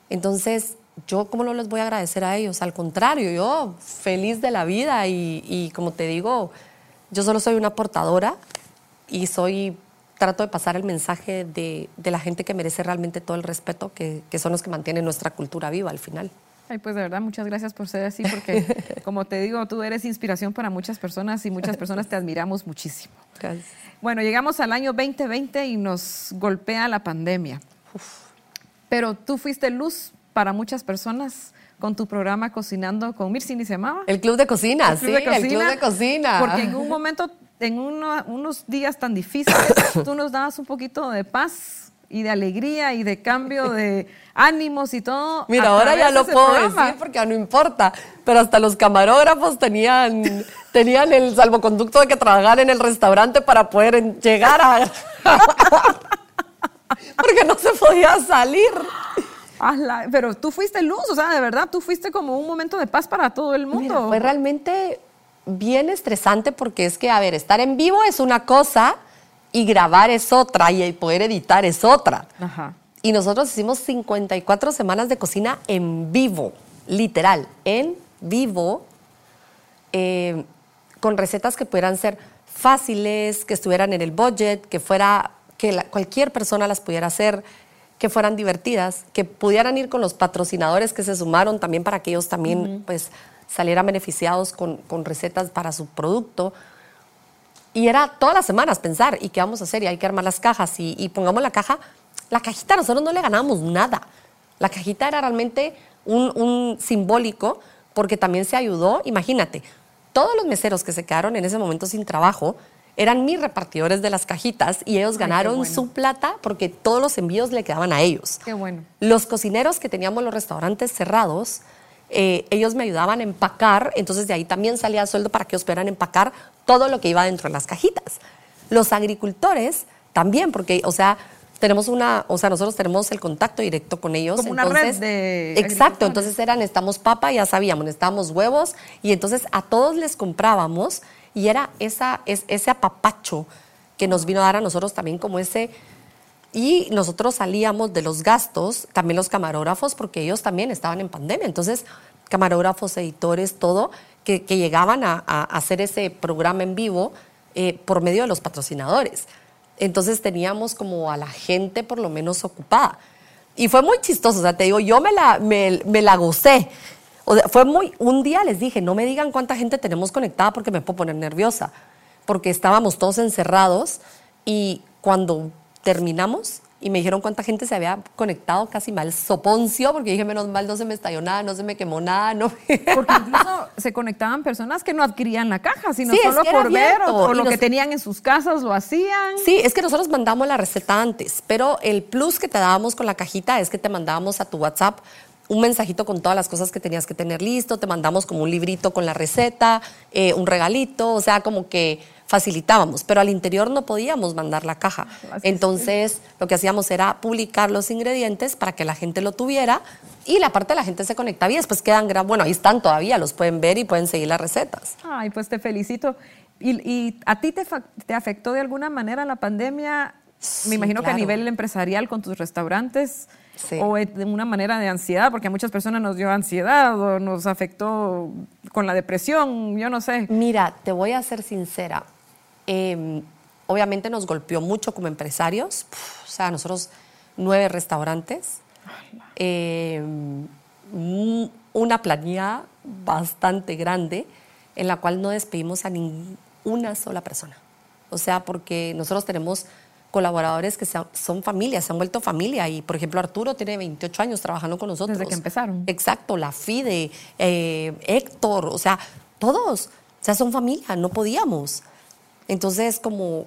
Entonces, yo cómo no les voy a agradecer a ellos, al contrario, yo feliz de la vida y, como te digo, yo solo soy una portadora y soy, trato de pasar el mensaje de, la gente que merece realmente todo el respeto, que, son los que mantienen nuestra cultura viva al final. Ay, pues de verdad, muchas gracias por ser así, porque como te digo, tú eres inspiración para muchas personas y muchas personas te admiramos muchísimo. Gracias. Bueno, llegamos al año 2020 y nos golpea la pandemia. Pero tú fuiste luz para muchas personas con tu programa Cocinando con Mircini se llamaba. El Club de Cocina, sí, el Club de Cocina. Porque en un momento, en unos días tan difíciles, tú nos dabas un poquito de paz y de alegría y de cambio de ánimos y todo. Mira, ahora ya lo puedo decir porque ya no importa, pero hasta los camarógrafos tenían, tenían el salvoconducto de que trabajar en el restaurante para poder llegar a... porque no se podía salir pero tú fuiste luz, o sea, de verdad, tú fuiste como un momento de paz para todo el mundo. fue realmente bien estresante porque es que, a ver, estar en vivo es una cosa y grabar es otra y poder editar es otra. Y nosotros hicimos 54 semanas de cocina en vivo, literal, en vivo, eh, con recetas que pudieran ser fáciles, que estuvieran en el budget, que fuera que cualquier persona las pudiera hacer que fueran divertidas, que pudieran ir con los patrocinadores que se sumaron también para que ellos también pues salieran beneficiados con, recetas para su producto. Y era todas las semanas pensar, ¿y qué vamos a hacer? Y hay que armar las cajas y, pongamos la caja. La cajita nosotros no le ganamos nada. La cajita era realmente un, un simbólico porque también se ayudó, imagínate, todos los meseros que se quedaron en ese momento sin trabajo, eran mis repartidores de las cajitas y ellos ganaron su plata porque todos los envíos le quedaban a ellos. Qué bueno. Los cocineros que teníamos los restaurantes cerrados, eh, ellos me ayudaban a empacar, entonces de ahí también salía sueldo para que ellos pudieran empacar todo lo que iba dentro de las cajitas. Los agricultores también, porque, o sea, tenemos una, o sea, nosotros tenemos el contacto directo con ellos. Como una red de. Exacto, entonces eran, necesitamos papa, ya sabíamos, necesitamos huevos, y entonces a todos les comprábamos y era esa, ese apapacho que nos vino a dar a nosotros también como ese... Y nosotros salíamos de los gastos, también los camarógrafos, porque ellos también estaban en pandemia. Entonces, camarógrafos, editores, todo, que, llegaban a, hacer ese programa en vivo eh, por medio de los patrocinadores. Entonces teníamos como a la gente por lo menos ocupada. Y fue muy chistoso, o sea, te digo, yo me la, me, me la gocé. O fue muy, un día les dije, no me digan cuánta gente tenemos conectada porque me puedo poner nerviosa, porque estábamos todos encerrados y cuando terminamos y me dijeron cuánta gente se había conectado, casi mal soponcio, porque dije, menos mal, no se me estalló nada, no se me quemó nada, no. Porque incluso se conectaban personas que no adquirían la caja, sino solo por ver o, lo que tenían en sus casas lo hacían. Sí, es que nosotros mandamos la receta antes, pero el plus que te dábamos con la cajita es que te mandábamos a tu WhatsApp un mensajito con todas las cosas que tenías que tener listo, te mandamos como un librito con la receta, eh, un regalito, o sea, como que facilitábamos, pero al interior no podíamos mandar la caja. Entonces, lo que hacíamos era publicar los ingredientes para que la gente lo tuviera y la parte de la gente se conectaba y después quedan, bueno, ahí están todavía, los pueden ver y pueden seguir las recetas. Ay, pues te felicito. ¿Y, a ti te, te, afectó de alguna manera la pandemia? Me imagino que a nivel empresarial con tus restaurantes o de una manera de ansiedad, porque a muchas personas nos dio ansiedad o nos afectó con la depresión, yo no sé. Mira, te voy a ser sincera. Em, obviamente nos golpeó mucho como empresarios, o sea, nosotros nueve restaurantes, em, una planilla bastante grande en la cual no despedimos a ninguna sola persona. O sea, porque nosotros tenemos colaboradores que son familia, se han vuelto familia. Y, por ejemplo, Arturo tiene 28 años trabajando con nosotros. Desde que empezaron. Exacto, la FIDE, eh, Héctor, o sea, todos. O sea, son familia, no podíamos. Entonces, como,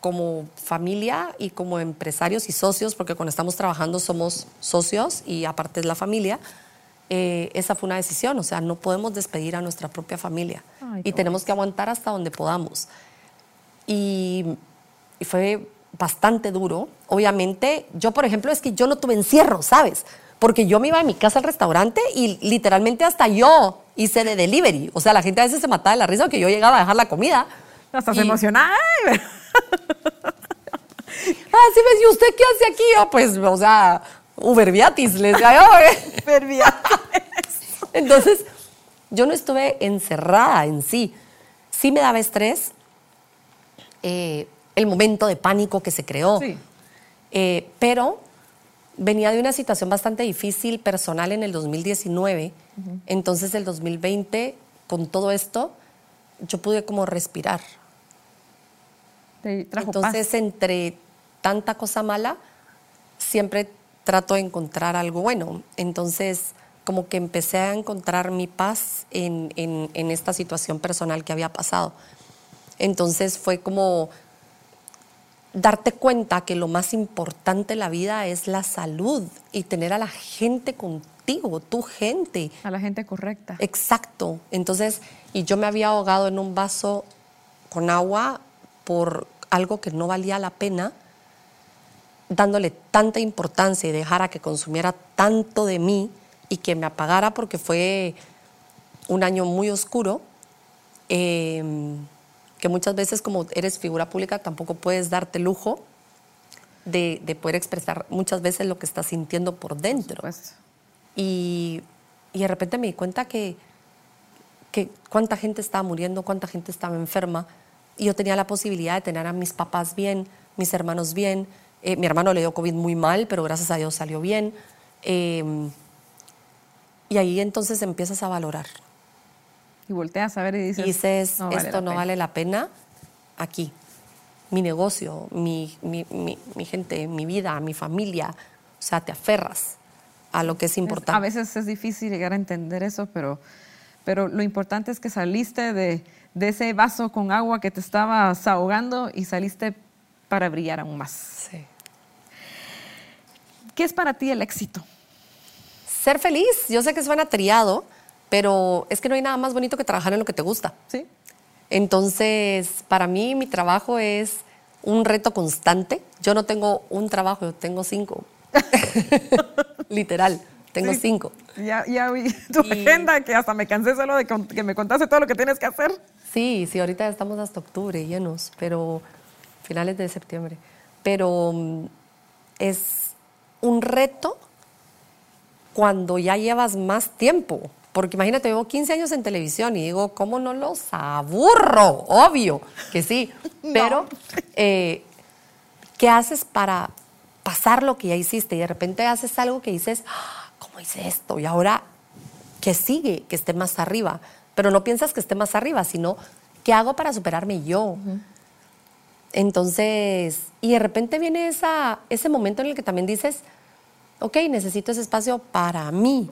como familia y como empresarios y socios, porque cuando estamos trabajando somos socios y aparte es la familia, eh, esa fue una decisión. O sea, no podemos despedir a nuestra propia familia y tenemos que aguantar hasta donde podamos. Y, y fue bastante duro. Obviamente, yo, por ejemplo, es que yo no tuve encierro, ¿sabes? Porque yo me iba a mi casa al restaurante y literalmente hasta yo hice de delivery. O sea, la gente a veces se mataba de la risa que yo llegaba a dejar la comida. Hasta se emocionaba. ah, sí, ves, ¿y usted qué hace aquí? Yo, pues, o sea, Uber Viatis, les digo Uber Entonces, yo no estuve encerrada en sí. Sí me daba estrés, eh, el momento de pánico que se creó. Eh, pero venía de una situación bastante difícil personal en el 2019. Entonces el 2020, con todo esto, yo pude como respirar. Entonces, entre tanta cosa mala, siempre trato de encontrar algo bueno. Entonces, como que empecé a encontrar mi paz en, en esta situación personal que había pasado. Entonces fue como darte cuenta que lo más importante en la vida es la salud y tener a la gente contigo, tu gente. A la gente correcta. Exacto. Entonces, y yo me había ahogado en un vaso con agua por algo que no valía la pena, dándole tanta importancia y dejara que consumiera tanto de mí y que me apagara porque fue un año muy oscuro. Eh, que muchas veces como eres figura pública tampoco puedes darte lujo de, de poder expresar muchas veces lo que estás sintiendo por dentro. y, y, de repente me di cuenta que, que cuánta gente estaba muriendo, cuánta gente estaba enferma, y yo tenía la posibilidad de tener a mis papás bien, mis hermanos bien. Eh, mi hermano le dio COVID muy mal, pero gracias a Dios salió bien. Eh, y ahí entonces empiezas a valorar y volteas a ver y dices, dices esto no vale la pena aquí. Mi negocio, mi, mi, mi, gente, mi vida, mi familia. O sea, te aferras a lo que es importante. a veces es difícil llegar a entender eso, pero, pero lo importante es que saliste de, de ese vaso con agua que te estabas ahogando y saliste para brillar aún más. Sí. ¿Qué es para ti el éxito? Ser feliz. Yo sé que suena triado, pero es que no hay nada más bonito que trabajar en lo que te gusta. Sí. Entonces, para mí mi trabajo es un reto constante. Yo no tengo un trabajo, yo tengo cinco. Literal, tengo cinco. Ya, ya vi tu agenda, que hasta me cansé solo de que me contaste todo lo que tienes que hacer. Sí, sí, ahorita estamos hasta octubre llenos, pero finales de septiembre. Pero mm, es un reto cuando ya llevas más tiempo. Porque imagínate, llevo 15 años en televisión y digo, ¿cómo no los aburro? Obvio que sí. Pero, eh, ¿qué haces para pasar lo que ya hiciste? Y de repente haces algo que dices, ah, ¿cómo hice esto? Y ahora, ¿qué sigue? Que esté más arriba. Pero no piensas que esté más arriba, sino, ¿qué hago para superarme yo? Entonces, y de repente viene esa, ese momento en el que también dices, ok, necesito ese espacio para mí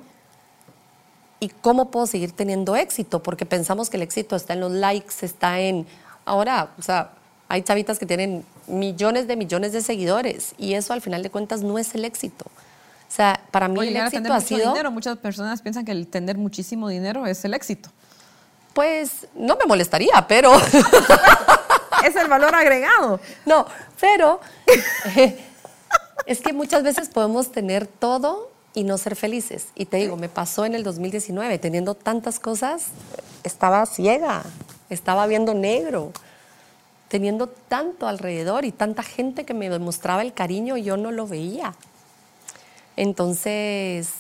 y cómo puedo seguir teniendo éxito, porque pensamos que el éxito está en los likes, está en... Ahora, o sea, hay chavitas que tienen millones de millones de seguidores y eso al final de cuentas no es el éxito. O sea, para mí el éxito ha sido... Dinero. Muchas personas piensan que el tener muchísimo dinero es el éxito. Pues no me molestaría, pero... es el valor agregado. No, pero es que muchas veces podemos tener todo y no ser felices. Y te digo, me pasó en el 2019, teniendo tantas cosas, estaba ciega, estaba viendo negro, teniendo tanto alrededor y tanta gente que me demostraba el cariño yo no lo veía. Entonces,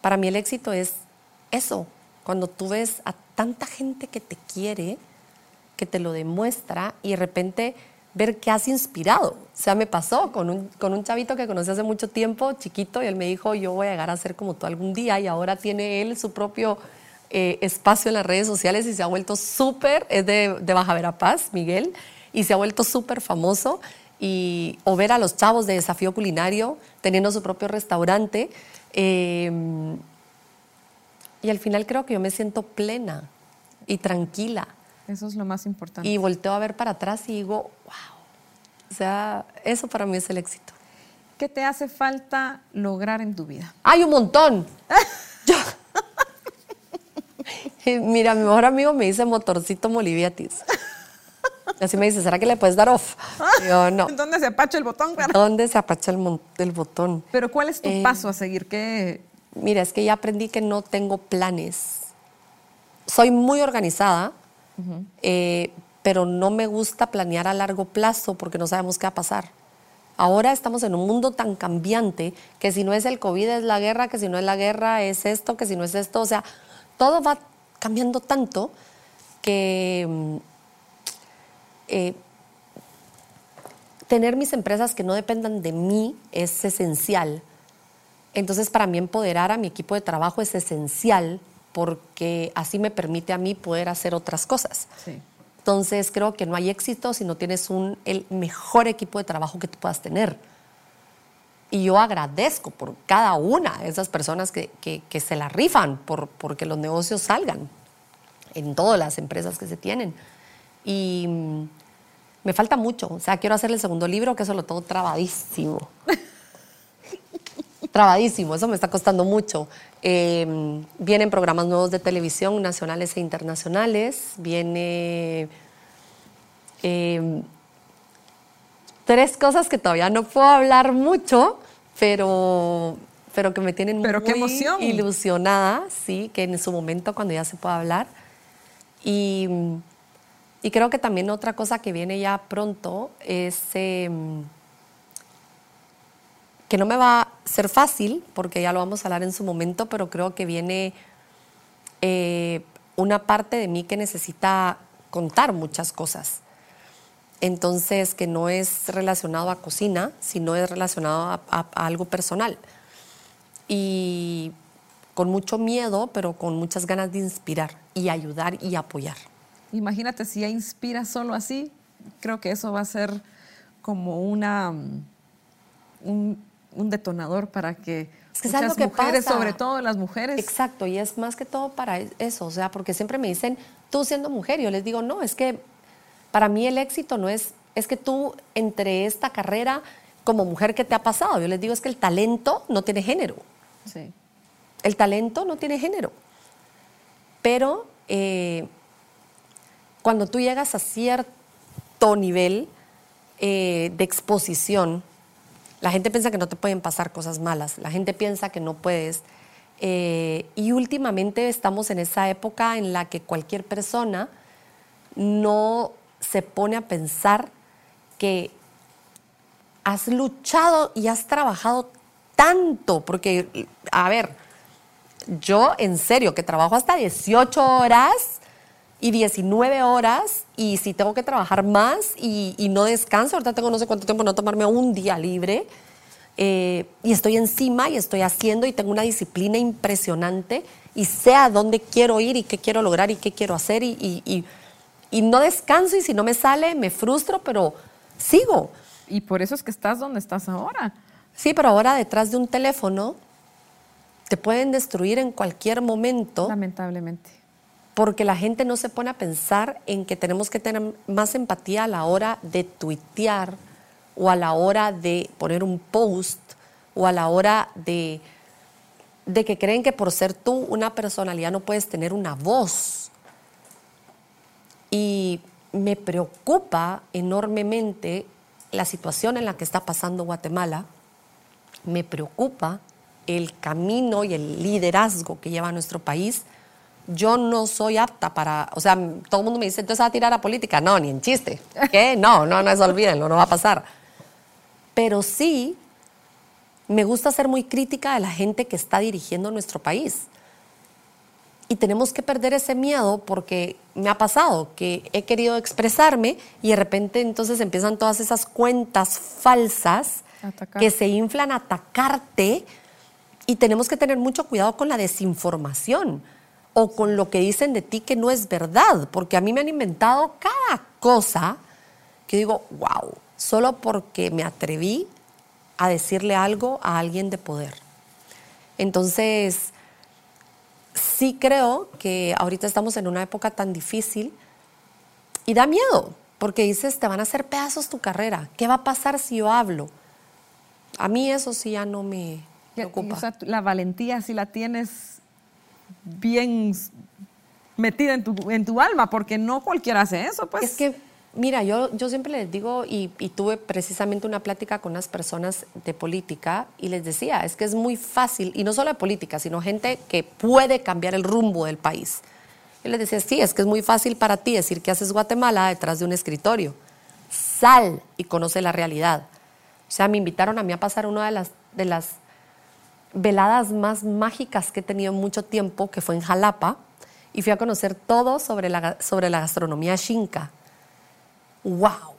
para mí el éxito es eso, cuando tú ves a tanta gente que te quiere, que te lo demuestra y de repente ver qué has inspirado. O sea, me pasó con un, con un chavito que conocí hace mucho tiempo, chiquito, y él me dijo, yo voy a llegar a ser como tú algún día, y ahora tiene él su propio eh, espacio en las redes sociales y se ha vuelto súper, es de, de Baja Verapaz, Miguel, y se ha vuelto súper famoso. y, o ver a los chavos de desafío culinario teniendo su propio restaurante. eh, y al final creo que yo me siento plena y tranquila. Eso es lo más importante. Y volteo a ver para atrás y digo, wow. O sea, eso para mí es el éxito. ¿Qué te hace falta lograr en tu vida? ¡Hay un montón! Yo- Mira, mi mejor amigo me dice motorcito Moliviatis. Así me dice, ¿será que le puedes dar off? Yo, no. ¿Dónde se apacha el botón? Clara? ¿Dónde se apacha el, el botón? Pero ¿cuál es tu Eh, paso a seguir? ¿Qué? Mira, es que ya aprendí que no tengo planes. Soy muy organizada, eh, pero no me gusta planear a largo plazo porque no sabemos qué va a pasar. Ahora estamos en un mundo tan cambiante que si no es el COVID es la guerra, que si no es la guerra es esto, que si no es esto, o sea, todo va cambiando tanto que mm, eh, tener mis empresas que no dependan de mí es esencial. Entonces, para mí empoderar a mi equipo de trabajo es esencial porque así me permite a mí poder hacer otras cosas. Sí. Entonces, creo que no hay éxito si no tienes un, el mejor equipo de trabajo que tú puedas tener. Y yo agradezco por cada una de esas personas que, que- que se la rifan por, porque los negocios salgan en todas las empresas que se tienen. Y mm, me falta mucho. O sea, quiero hacer el segundo libro, que eso lo tengo trabadísimo. trabadísimo, eso me está costando mucho. Eh, vienen programas nuevos de televisión, nacionales e internacionales. Viene eh, tres cosas que todavía no puedo hablar mucho, pero, pero que me tienen Pero qué muy emoción. ilusionada, sí, que en su momento cuando ya se pueda hablar. Y, y creo que también otra cosa que viene ya pronto es eh, que no me va a ser fácil, porque ya lo vamos a hablar en su momento, pero creo que viene eh, una parte de mí que necesita contar muchas cosas. Entonces, que no es relacionado a cocina, sino es relacionado a, a- a algo personal. Y con mucho miedo, pero con muchas ganas de inspirar y ayudar y apoyar. Imagínate si ya inspira solo así, creo que eso va a ser como una mm, un, un detonador para que Es que ¿sabes muchas lo que mujeres, pasa? sobre todo las mujeres, Exacto, y es más que todo para e- eso, o sea, porque siempre me dicen, tú siendo mujer, yo les digo, no, es que para mí el éxito no es, es que tú entre esta carrera como mujer, ¿qué te ha pasado? Yo les digo, es que el talento no tiene género, sí. el talento no tiene género, pero eh, cuando tú llegas a cierto nivel eh, de exposición, la gente piensa que no te pueden pasar cosas malas, la gente piensa que no puedes. eh, y últimamente estamos en esa época en la que cualquier persona no se pone a pensar que has luchado y has trabajado tanto, porque, a ver, yo en serio que trabajo hasta 18 horas y 19 horas y si tengo que trabajar más y, y no descanso, ahorita tengo no sé cuánto tiempo no tomarme un día libre eh, y estoy encima y estoy haciendo y tengo una disciplina impresionante y sé a dónde quiero ir y qué quiero lograr y qué quiero hacer y, y- y- y no descanso y si no me sale me frustro, pero sigo. Y por eso es que estás donde estás ahora. Sí, pero ahora detrás de un teléfono te pueden destruir en cualquier momento Lamentablemente. Porque la gente no se pone a pensar en que tenemos que tener más empatía a la hora de tuitear o a la hora de poner un post o a la hora de, de que creen que por ser tú una personalidad no puedes tener una voz. Y me preocupa enormemente la situación en la que está pasando Guatemala. Me preocupa el camino y el liderazgo que lleva nuestro país. Yo no soy apta para, o sea, todo el mundo me dice, entonces va a tirar a política. No, ni en chiste. ¿Qué? No, no, no, eso olvídenlo, no va a pasar. Pero sí, me gusta ser muy crítica de la gente que está dirigiendo nuestro país. Y tenemos que perder ese miedo porque me ha pasado que he querido expresarme y de repente entonces empiezan todas esas cuentas falsas Atacar. que se inflan a atacarte y tenemos que tener mucho cuidado con la desinformación o con lo que dicen de ti que no es verdad, porque a mí me han inventado cada cosa que digo, wow. Solo porque me atreví a decirle algo a alguien de poder. Entonces, sí creo que ahorita estamos en una época tan difícil y da miedo, porque dices, te van a hacer pedazos tu carrera. ¿Qué va a pasar si yo hablo? A mí eso sí ya no me. O sea, la valentía si la tienes bien metida en tu, en tu alma, porque no cualquiera hace eso, pues. Es que, mira, yo, yo siempre les digo, y, tuve precisamente una plática con unas personas de política, y les decía, es que es muy fácil, y no solo de política, sino gente que puede cambiar el rumbo del país. Yo les decía, sí, es que es muy fácil para ti decir que haces Guatemala detrás de un escritorio. Sal y conoce la realidad. O sea, me invitaron a mí a pasar una de las, de las veladas más mágicas que he tenido en mucho tiempo, que fue en Jalapa, y fui a conocer todo sobre la, sobre la gastronomía xinca. ¡Wow!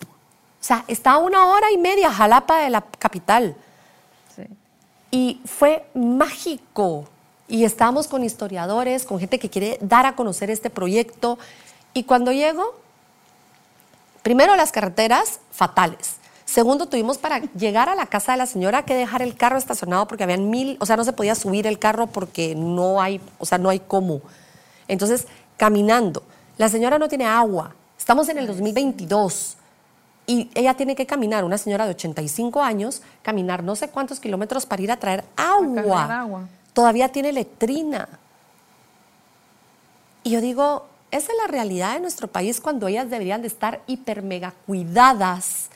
O sea, está a una hora y media Jalapa de la capital. Sí. Y fue mágico. Y estábamos con historiadores, con gente que quiere dar a conocer este proyecto. Y cuando llego, primero las carreteras fatales. Segundo, tuvimos para llegar a la casa de la señora que dejar el carro estacionado porque habían mil, o sea, no se podía subir el carro porque no hay, o sea, no hay cómo. Entonces, caminando. La señora no tiene agua. Estamos en el 2022 y ella tiene que caminar, una señora de 85 años, caminar no sé cuántos kilómetros para ir a traer agua. agua. Todavía tiene letrina. Y yo digo, esa es la realidad de nuestro país cuando ellas deberían de estar hiper mega cuidadas.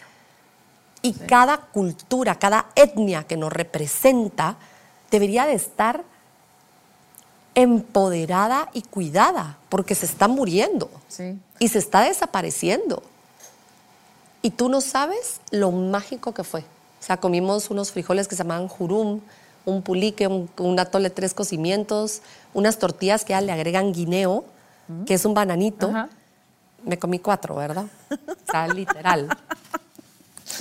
Y cada cultura, cada etnia que nos representa debería de estar empoderada y cuidada, porque se está muriendo Sí. y se está desapareciendo. Y tú no sabes lo mágico que fue. O sea, comimos unos frijoles que se llamaban jurum, un pulique, un, un atole tres cocimientos, unas tortillas que ya le agregan guineo, que es un bananito. Ajá. Me comí cuatro, ¿verdad? O sea, literal.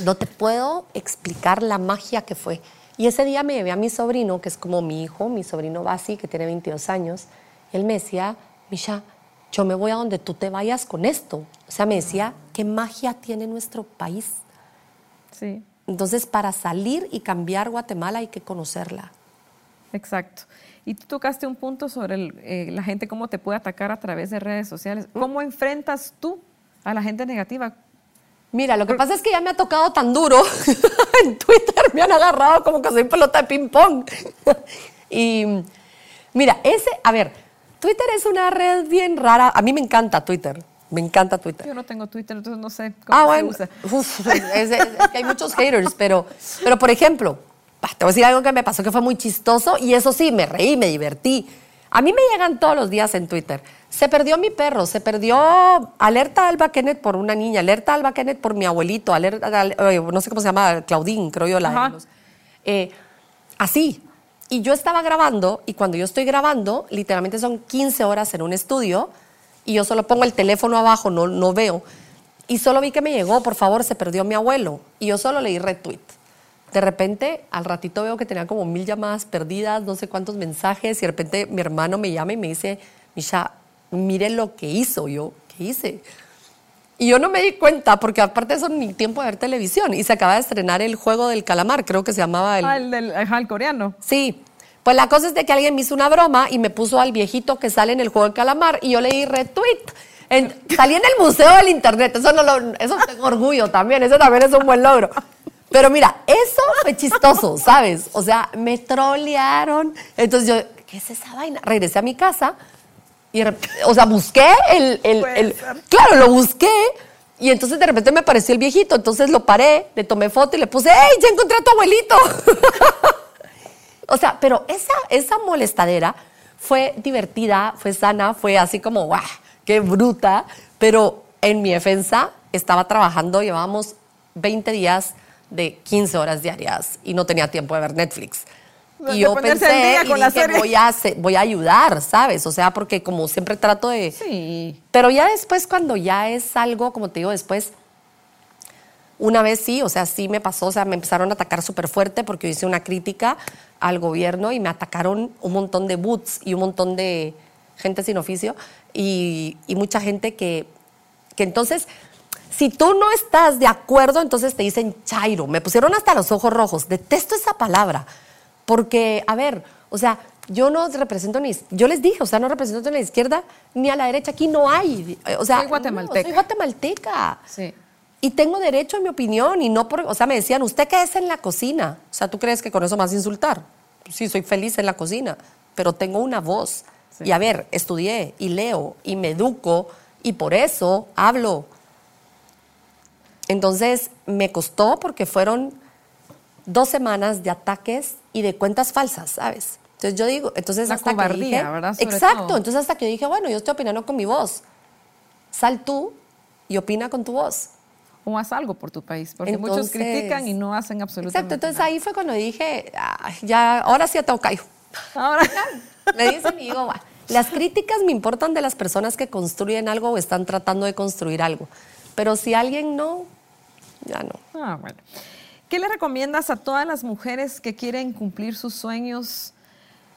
No te puedo explicar la magia que fue. Y ese día me llevé a mi sobrino, que es como mi hijo, mi sobrino Basi, que tiene 22 años. Y él me decía, Misha, yo me voy a donde tú te vayas con esto. O sea, me decía, ¿qué magia tiene nuestro país? Sí, Entonces, para salir y cambiar Guatemala hay que conocerla. exacto. Y tú tocaste un punto sobre el, eh, la gente, cómo te puede atacar a través de redes sociales. ¿Cómo enfrentas tú a la gente negativa? Mira, lo que pasa es que ya me ha tocado tan duro. en Twitter me han agarrado como que soy pelota de ping-pong. y mira, ese, a ver, Twitter es una red bien rara. A mí me encanta Twitter. Me encanta Twitter. Yo no tengo Twitter, entonces no sé cómo Ah, se bueno. usa. Uf, es, que hay muchos haters, pero, pero por ejemplo, te voy a decir algo que me pasó que fue muy chistoso y eso sí, me reí, me divertí. A mí me llegan todos los días en Twitter. Se perdió mi perro, se perdió alerta Alba Kenneth por una niña, alerta Alba Kenneth por mi abuelito, alerta, al- no sé cómo se llama, Claudín, creo yo, la eh, así. Y yo estaba grabando y cuando yo estoy grabando, literalmente son 15 horas en un estudio y yo solo pongo el teléfono abajo, no, no veo. Y solo vi que me llegó, por favor, se perdió mi abuelo. Y yo solo leí retweet. De repente, al ratito veo que tenía como mil llamadas perdidas, no sé cuántos mensajes, y de repente mi hermano me llama y me dice, Misha, mire lo que hizo. Yo, ¿qué hice? Y yo no me di cuenta, porque aparte de eso ni tiempo de ver televisión. Y se acaba de estrenar el juego del calamar, creo que se llamaba el... Ah, el del el coreano. Sí. Pues la cosa es de que alguien me hizo una broma y me puso al viejito que sale en el juego del calamar y yo le di retweet. En- salí en el Museo del Internet, eso, no lo, eso tengo orgullo también, eso también es un buen logro. Pero mira, eso fue chistoso, ¿sabes? O sea, me trolearon. Entonces yo, ¿qué es esa vaina? Regresé a mi casa y, o sea, busqué el, el- claro, lo busqué y entonces de repente me apareció el viejito, entonces lo paré, le tomé foto y le puse, ¡hey, ya encontré a tu abuelito! o sea, pero esa, esa molestadera fue divertida, fue sana, fue así como, ¡guau! ¡Qué bruta! Pero en mi defensa estaba trabajando, llevábamos 20 días de 15 horas diarias y no tenía tiempo de ver Netflix. De Y yo pensé y dije, voy a, voy a ayudar, ¿sabes? O sea, porque como siempre trato de... Sí. Pero ya después, cuando ya es algo, como te digo, después, una vez sí, o sea, sí me pasó, o sea, me empezaron a atacar súper fuerte porque yo hice una crítica al gobierno y me atacaron un montón de boots y un montón de gente sin oficio y, y mucha gente que, que entonces, Si tú no estás de acuerdo, entonces te dicen chairo. Me pusieron hasta los ojos rojos. Detesto esa palabra. Porque, a ver, o sea, yo no represento ni, yo les dije, o sea, no represento ni a la izquierda ni a la derecha. Aquí no hay. O sea, soy guatemalteca. soy guatemalteca. Sí. Y tengo derecho a mi opinión y no por, o sea, me decían, ¿usted qué es en la cocina? O sea, ¿tú crees que con eso más insultar? Sí, soy feliz en la cocina, pero tengo una voz. Y a ver, estudié y leo y me educo y por eso hablo. Entonces, me costó porque fueron dos semanas de ataques y de cuentas falsas, ¿sabes? Entonces yo digo, entonces La hasta que cobardía, dije, ¿verdad? Sobre exacto, todo. entonces hasta que yo dije, bueno, yo estoy opinando con mi voz. Sal tú y opina con tu voz. O haz algo por tu país, porque muchos Entonces- critican y no hacen absolutamente Exacto, entonces nada. ahí fue cuando dije, "Ay, ya, ahora sí ya tengo callo. Ahora, Me dicen y digo, las críticas me importan de las personas que construyen algo o están tratando de construir algo. Pero si alguien no, ya no. Ah, bueno. ¿Qué le recomiendas a todas las mujeres que quieren cumplir sus sueños,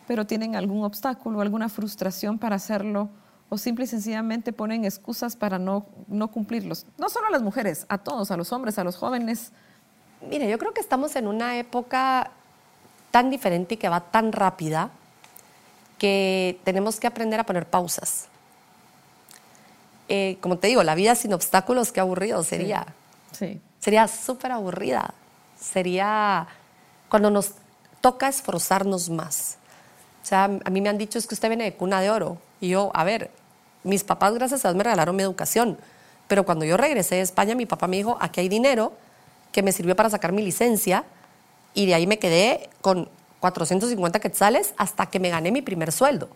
pero tienen algún obstáculo, alguna frustración para hacerlo, o simple y sencillamente ponen excusas para no, no cumplirlos? No solo a las mujeres, a todos, a los hombres, a los jóvenes. Mire, yo creo que estamos en una época tan diferente y que va tan rápida que tenemos que aprender a poner pausas. Eh, como te digo, la vida sin obstáculos, qué aburrido sería. Sí. Sería súper aburrida. Sería cuando nos toca esforzarnos más. O sea, a mí me han dicho es que usted viene de cuna de oro. Y yo, a ver, mis papás, gracias a Dios, me regalaron mi educación. Pero cuando yo regresé de España, mi papá me dijo, aquí hay dinero que me sirvió para sacar mi licencia. Y de ahí me quedé con 450 quetzales hasta que me gané mi primer sueldo.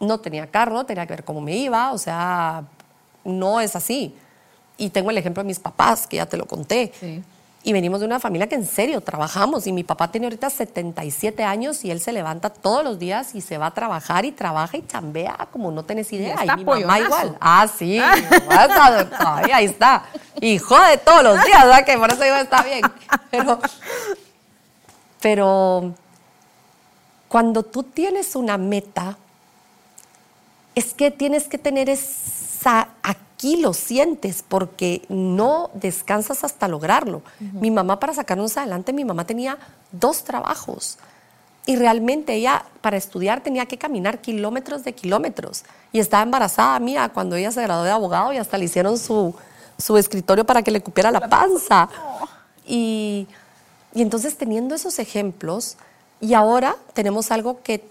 No tenía carro, tenía que ver cómo me iba, o sea, no es así. Y tengo el ejemplo de mis papás, que ya te lo conté. Sí. Y venimos de una familia que en serio trabajamos. Y mi papá tiene ahorita 77 años y él se levanta todos los días y se va a trabajar y trabaja y chambea como no tenés idea. y mi mamá igual. Ah, sí. mamá está- ahí está. Y jode todos los días, ¿verdad? Que por eso digo, está bien. Pero, pero cuando tú tienes una meta, es que tienes que tener esa, aquí lo sientes porque no descansas hasta lograrlo. Mi mamá para sacarnos adelante, mi mamá tenía dos trabajos y realmente ella para estudiar tenía que caminar kilómetros de kilómetros y estaba embarazada mía cuando ella se graduó de abogado y hasta le hicieron su, su escritorio para que le cupiera la panza. Y, y entonces teniendo esos ejemplos, y ahora tenemos algo que,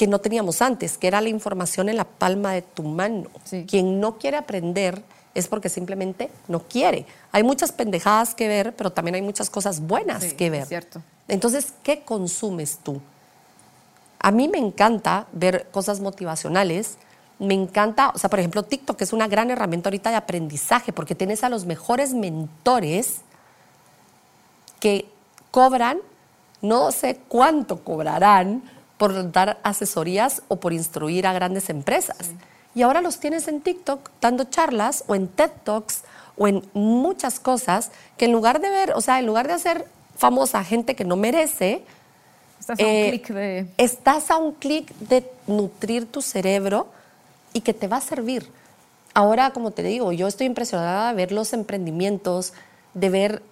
que no teníamos antes, que era la información en la palma de tu mano. Sí. Quien no quiere aprender es porque simplemente no quiere. Hay muchas pendejadas que ver, pero también hay muchas cosas buenas Sí, que es ver. cierto. Entonces, ¿qué consumes tú? A mí me encanta ver cosas motivacionales. Me encanta, o sea, por ejemplo, TikTok es una gran herramienta ahorita de aprendizaje porque tienes a los mejores mentores que cobran, no sé cuánto cobrarán por dar asesorías o por instruir a grandes empresas. Y ahora los tienes en TikTok dando charlas o en TED Talks o en muchas cosas que en lugar de ver, o sea, en lugar de hacer famosa gente que no merece, Estás a un eh, clic de... Estás a un clic de nutrir tu cerebro y que te va a servir. Ahora, como te digo, yo estoy impresionada de ver los emprendimientos, de ver...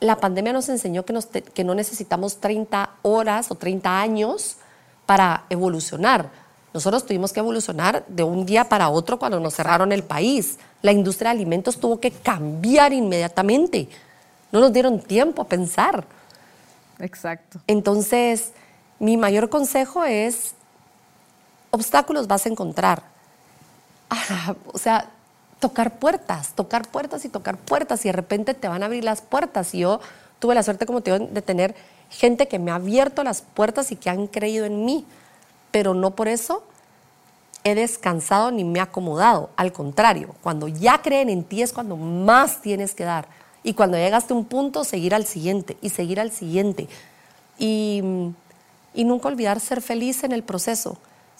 La pandemia nos enseñó que, nos te- que no necesitamos 30 horas o 30 años para evolucionar. Nosotros tuvimos que evolucionar de un día para otro cuando nos cerraron el país. La industria de alimentos tuvo que cambiar inmediatamente. No nos dieron tiempo a pensar. Exacto. Entonces, mi mayor consejo es, obstáculos vas a encontrar. Ah, o sea, tocar puertas, tocar puertas y tocar puertas y de repente te van a abrir las puertas. Y yo tuve la suerte, como te digo, de tener gente que me ha abierto las puertas y que han creído en mí, pero no por eso he descansado ni me he acomodado. Al contrario, cuando ya creen en ti es cuando más tienes que dar. Y cuando llegaste a un punto, seguir al siguiente y seguir al siguiente. Y, y nunca olvidar ser feliz en el proceso.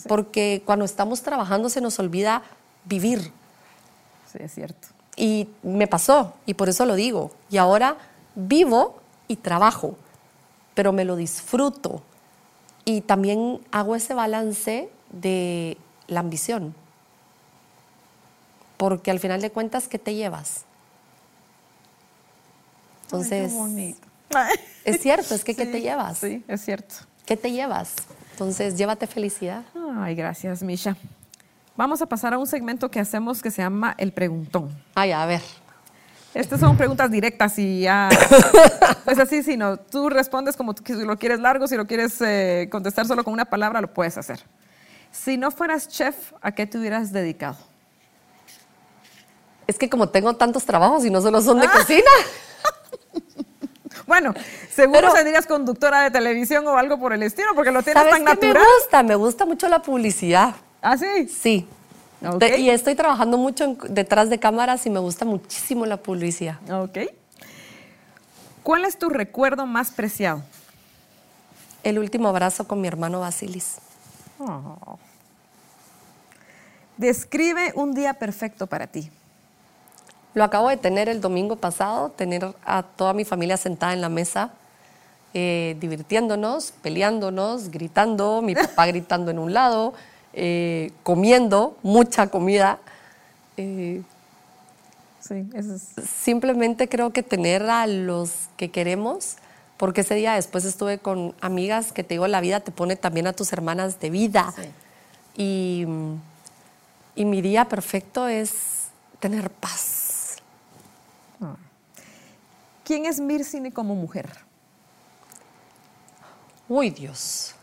Porque cuando estamos trabajando se nos olvida vivir. Sí, es cierto. Y me pasó, y por eso lo digo. Y ahora vivo y trabajo, pero me lo disfruto. Y también hago ese balance de la ambición. porque al final de cuentas, ¿qué te llevas? Entonces, Ay, qué bonito. es cierto, es que ¿qué te llevas? Sí, es cierto. ¿Qué te llevas? Entonces, llévate felicidad. Ay, gracias, Misha. Vamos a pasar a un segmento que hacemos que se llama el preguntón. Ay, a ver. Estas son preguntas directas y ya. Pues así, si no, tú respondes como tú, si lo quieres largo, si lo quieres eh, contestar solo con una palabra, lo puedes hacer. Si no fueras chef, ¿a qué te hubieras dedicado? Es que como tengo tantos trabajos y no solo son de Ah. cocina, Bueno, seguro Pero- serías conductora de televisión o algo por el estilo, porque lo tienes ¿sabes tan qué me natural. gusta? Me gusta mucho la publicidad. ¿Ah, sí? Sí. Y estoy trabajando mucho en- detrás de cámaras y me gusta muchísimo la publicidad. Ok. ¿Cuál es tu recuerdo más preciado? El último abrazo con mi hermano Basilis. Oh. Describe un día perfecto para ti. Lo acabo de tener el domingo pasado, tener a toda mi familia sentada en la mesa, eh, divirtiéndonos, peleándonos, gritando, mi papá gritando en un lado, eh, comiendo, mucha comida. Eh, Sí, eso es. simplemente creo que tener a los que queremos, porque ese día después estuve con amigas que te digo, la vida te pone también a tus hermanas de vida. Y, y mi día perfecto es tener paz. ¿Quién es Mircini como mujer? Uy, Dios.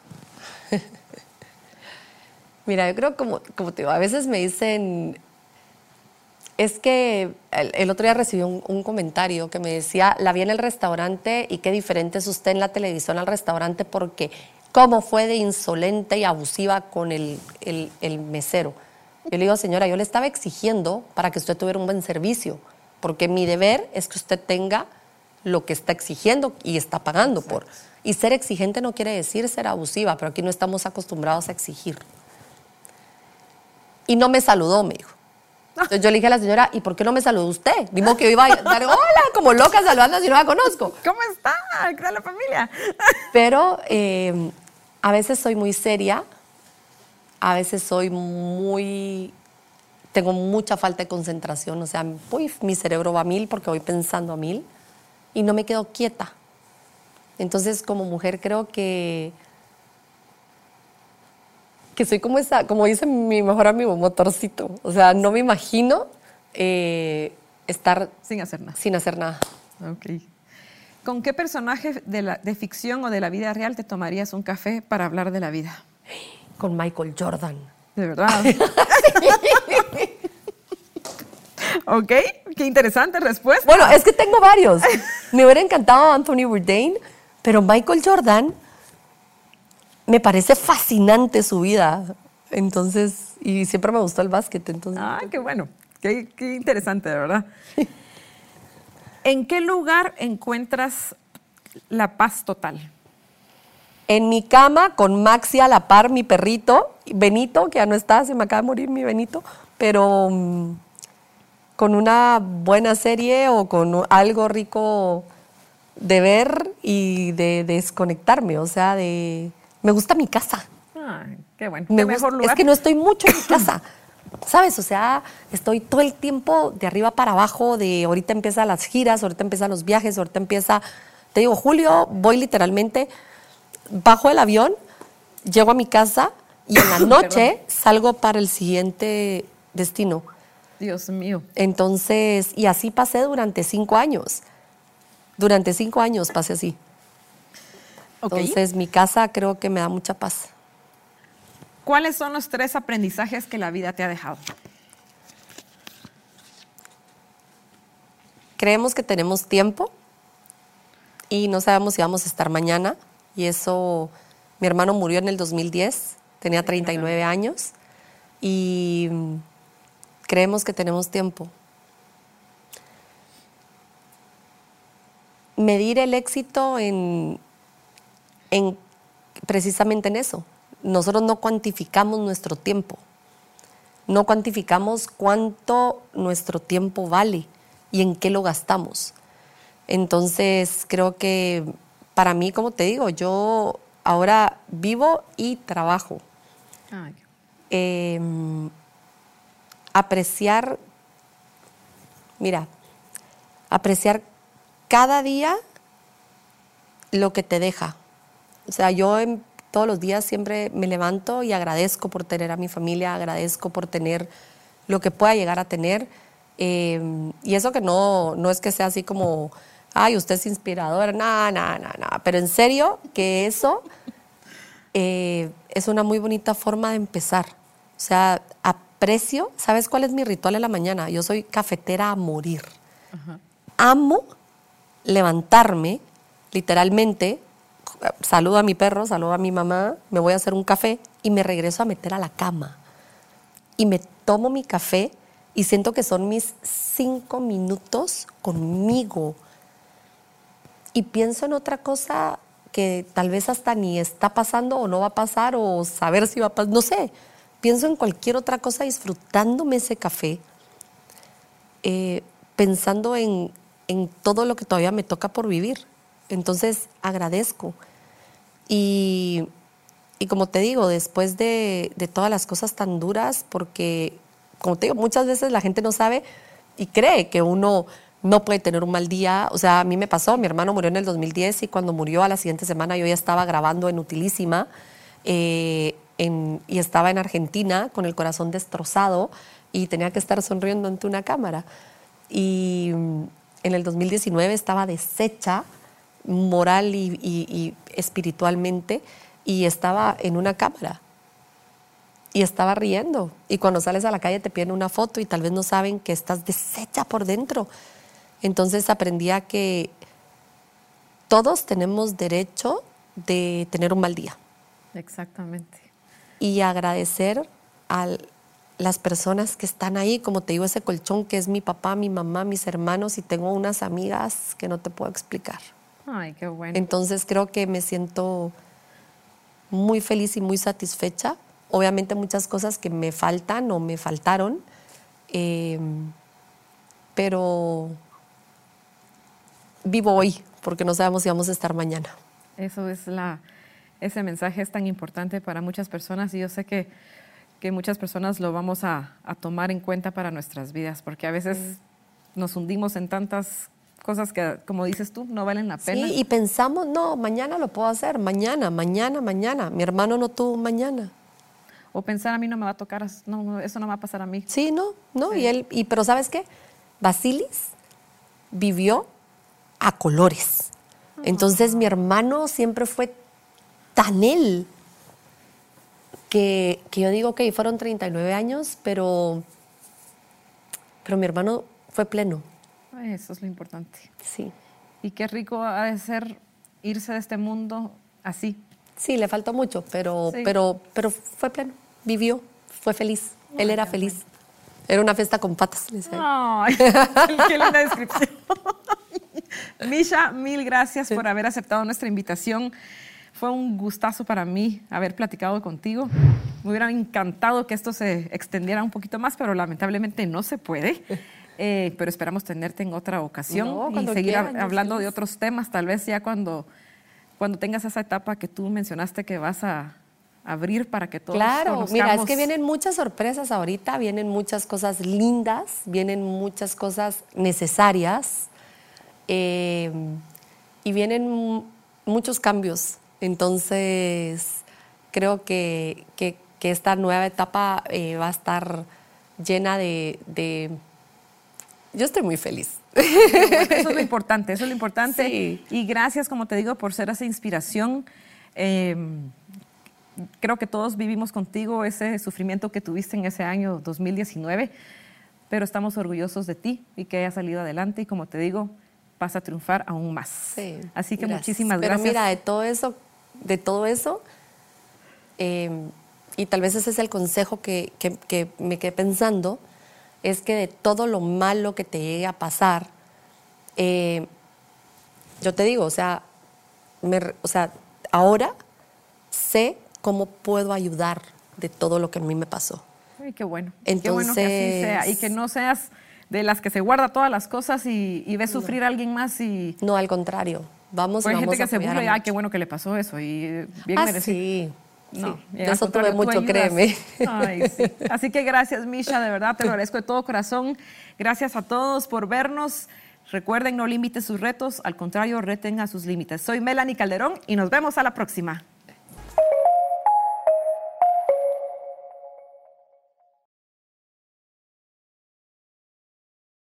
Mira, yo creo como, como te digo, a veces me dicen, es que el, el otro día recibí un, un comentario que me decía, la vi en el restaurante y qué diferente es usted en la televisión al restaurante porque cómo fue de insolente y abusiva con el, el- el mesero. Yo le digo, señora, yo le estaba exigiendo para que usted tuviera un buen servicio, porque mi deber es que usted tenga lo que está exigiendo y está pagando por. Y ser exigente no quiere decir ser abusiva, pero aquí no estamos acostumbrados a exigir. Y no me saludó, me dijo. Entonces yo le dije a la señora, ¿y por qué no me saludó usted? Digo que yo iba a dar hola, como loca saludando si no la conozco. ¿Cómo está? ¿Qué tal la familia? Pero eh, a veces soy muy seria, a veces soy muy... Tengo mucha falta de concentración, o sea, uy, mi cerebro va a mil porque voy pensando a mil y no me quedo quieta. Entonces, como mujer creo que que soy como esa, como dice mi mejor amigo, motorcito. O sea, no me imagino eh, estar Sin hacer nada. sin hacer nada. Ok. ¿Con qué personaje de, la, de ficción o de la vida real te tomarías un café para hablar de la vida? Con Michael Jordan. De verdad. ok, qué interesante respuesta. Bueno, es que tengo varios. Me hubiera encantado Anthony Bourdain, pero Michael Jordan me parece fascinante su vida. Entonces, y siempre me gustó el básquet, entonces. Ah, qué bueno. Qué, qué interesante, de verdad. ¿En qué lugar encuentras la paz total? En mi cama, con Maxi a la par, mi perrito, Benito, que ya no está, se me acaba de morir mi Benito, pero mm, con una buena serie o con algo rico de ver y de desconectarme, o sea, de... Me gusta mi casa. Ah, qué bueno. Me qué gusta- mejor lugar. Es que no estoy mucho en mi casa. ¿Sabes? O sea, estoy todo el tiempo de arriba para abajo, de ahorita empiezan las giras, ahorita empiezan los viajes, ahorita empieza, te digo, julio, voy literalmente, bajo el avión, llego a mi casa y en la noche salgo para el siguiente destino. Dios mío. Entonces, y así pasé durante cinco años. Durante cinco años pasé así. Entonces, mi casa creo que me da mucha paz. ¿Cuáles son los tres aprendizajes que la vida te ha dejado? Creemos que tenemos tiempo y no sabemos si vamos a estar mañana. Y eso, mi hermano murió en el 2010, tenía 39 años y creemos que tenemos tiempo. Medir el éxito en, en precisamente en eso. Nosotros no cuantificamos nuestro tiempo no cuantificamos cuánto nuestro tiempo vale y en qué lo gastamos. Entonces, creo que para mí, como te digo, yo ahora vivo y trabajo. Ay, Eh, apreciar Mira, apreciar cada día lo que te deja. O sea, yo en- todos los días siempre me levanto y agradezco por tener a mi familia, agradezco por tener lo que pueda llegar a tener. Eh, y eso que no, no es que sea así como, ay, usted es inspiradora, nada, nada, nada, nada. Pero en serio, que eso eh, es una muy bonita forma de empezar. O sea, aprecio, ¿sabes cuál es mi ritual en la mañana? Yo soy cafetera a morir. Amo levantarme, literalmente, saludo a mi perro, saludo a mi mamá, me voy a hacer un café y me regreso a meter a la cama. Y me tomo mi café y siento que son mis cinco minutos conmigo. Y pienso en otra cosa que tal vez hasta ni está pasando o no va a pasar o saber si va a pasar, no sé. Pienso en cualquier otra cosa disfrutándome ese café, eh, pensando en, en todo lo que todavía me toca por vivir. Entonces agradezco. Y, y como te digo, después de, de todas las cosas tan duras, porque, como te digo, muchas veces la gente no sabe y cree que uno no puede tener un mal día. O sea, a mí me pasó, mi hermano murió en el 2010 y cuando murió a la siguiente semana yo ya estaba grabando en Utilísima eh, y estaba en Argentina con el corazón destrozado y tenía que estar sonriendo ante una cámara. Y mm, en el 2019 estaba deshecha moral y, y- y espiritualmente y estaba en una cámara y estaba riendo. Y cuando sales a la calle te piden una foto y tal vez no saben que estás deshecha por dentro. Entonces aprendí a que todos tenemos derecho de tener un mal día Exactamente. y agradecer a las personas que están ahí, como te digo, ese colchón que es mi papá, mi mamá, mis hermanos y tengo unas amigas que no te puedo explicar. Ay, qué bueno. Entonces creo que me siento muy feliz y muy satisfecha. Obviamente muchas cosas que me faltan o me faltaron, eh, pero vivo hoy porque no sabemos si vamos a estar mañana. Eso es la, ese mensaje es tan importante para muchas personas y yo sé que, que muchas personas lo vamos a, a tomar en cuenta para nuestras vidas, porque a veces nos hundimos en tantas cosas que, como dices tú, no valen la pena. Sí, y pensamos, no, mañana lo puedo hacer, mañana, mañana, mañana. Mi hermano no tuvo un mañana. O pensar a mí no me va a tocar, no, no, eso no va a pasar a mí. Sí, no, no, y él, y, pero ¿sabes qué? Basilis vivió a colores. Entonces mi hermano siempre fue tan él que, que yo digo, ok, fueron 39 años, pero, pero mi hermano fue pleno, Eso es lo importante. sí. Y qué rico ha de ser irse de este mundo así. Sí, le faltó mucho, pero, Sí. pero, pero fue pleno, vivió, fue feliz. Él era feliz. Era una fiesta con patas. Ay, qué linda descripción. Misha, mil gracias por haber aceptado nuestra invitación. Fue un gustazo para mí haber platicado contigo. Me hubiera encantado que esto se extendiera un poquito más, pero lamentablemente no se puede. Eh, pero esperamos tenerte en otra ocasión No, y seguir quieran, hablando de otros temas, tal vez ya cuando, cuando tengas esa etapa que tú mencionaste que vas a abrir para que todos Claro, mira, es que vienen muchas sorpresas ahorita, vienen muchas cosas lindas, vienen muchas cosas necesarias eh, y vienen mu- muchos cambios. Entonces, creo que, que- que esta nueva etapa eh, va a estar llena de, de- Yo estoy muy feliz. Eso es lo importante, eso es lo importante. Sí. Y gracias, como te digo, por ser esa inspiración. Eh, creo que todos vivimos contigo ese sufrimiento que tuviste en ese año 2019, pero estamos orgullosos de ti y que hayas salido adelante y como te digo, vas a triunfar aún más. Sí, Así que gracias. muchísimas Pero gracias. mira, de todo eso, de todo eso, eh, y tal vez ese es el consejo que, que- que me quedé pensando, es que de todo lo malo que te llegue a pasar, eh, yo te digo, o sea, me o sea, ahora sé cómo puedo ayudar de todo lo que a mí me pasó. Ay, qué bueno. qué bueno que así Entonces- sea y que no seas de las que se guarda todas las cosas y, y ves sufrir a alguien más y No, al contrario, vamos, Porque hay vamos gente a que se apoyar burla y a ay, qué bueno que le pasó eso y bien ah, merecido. sí. No, Sí, de eso tuve mucho, créeme. Ay, sí. Así que gracias, Misha, de verdad te lo agradezco de todo corazón. Gracias a todos por vernos. Recuerden, no limite sus retos, al contrario, retenga sus límites. Soy Melanie Calderón y nos vemos a la próxima.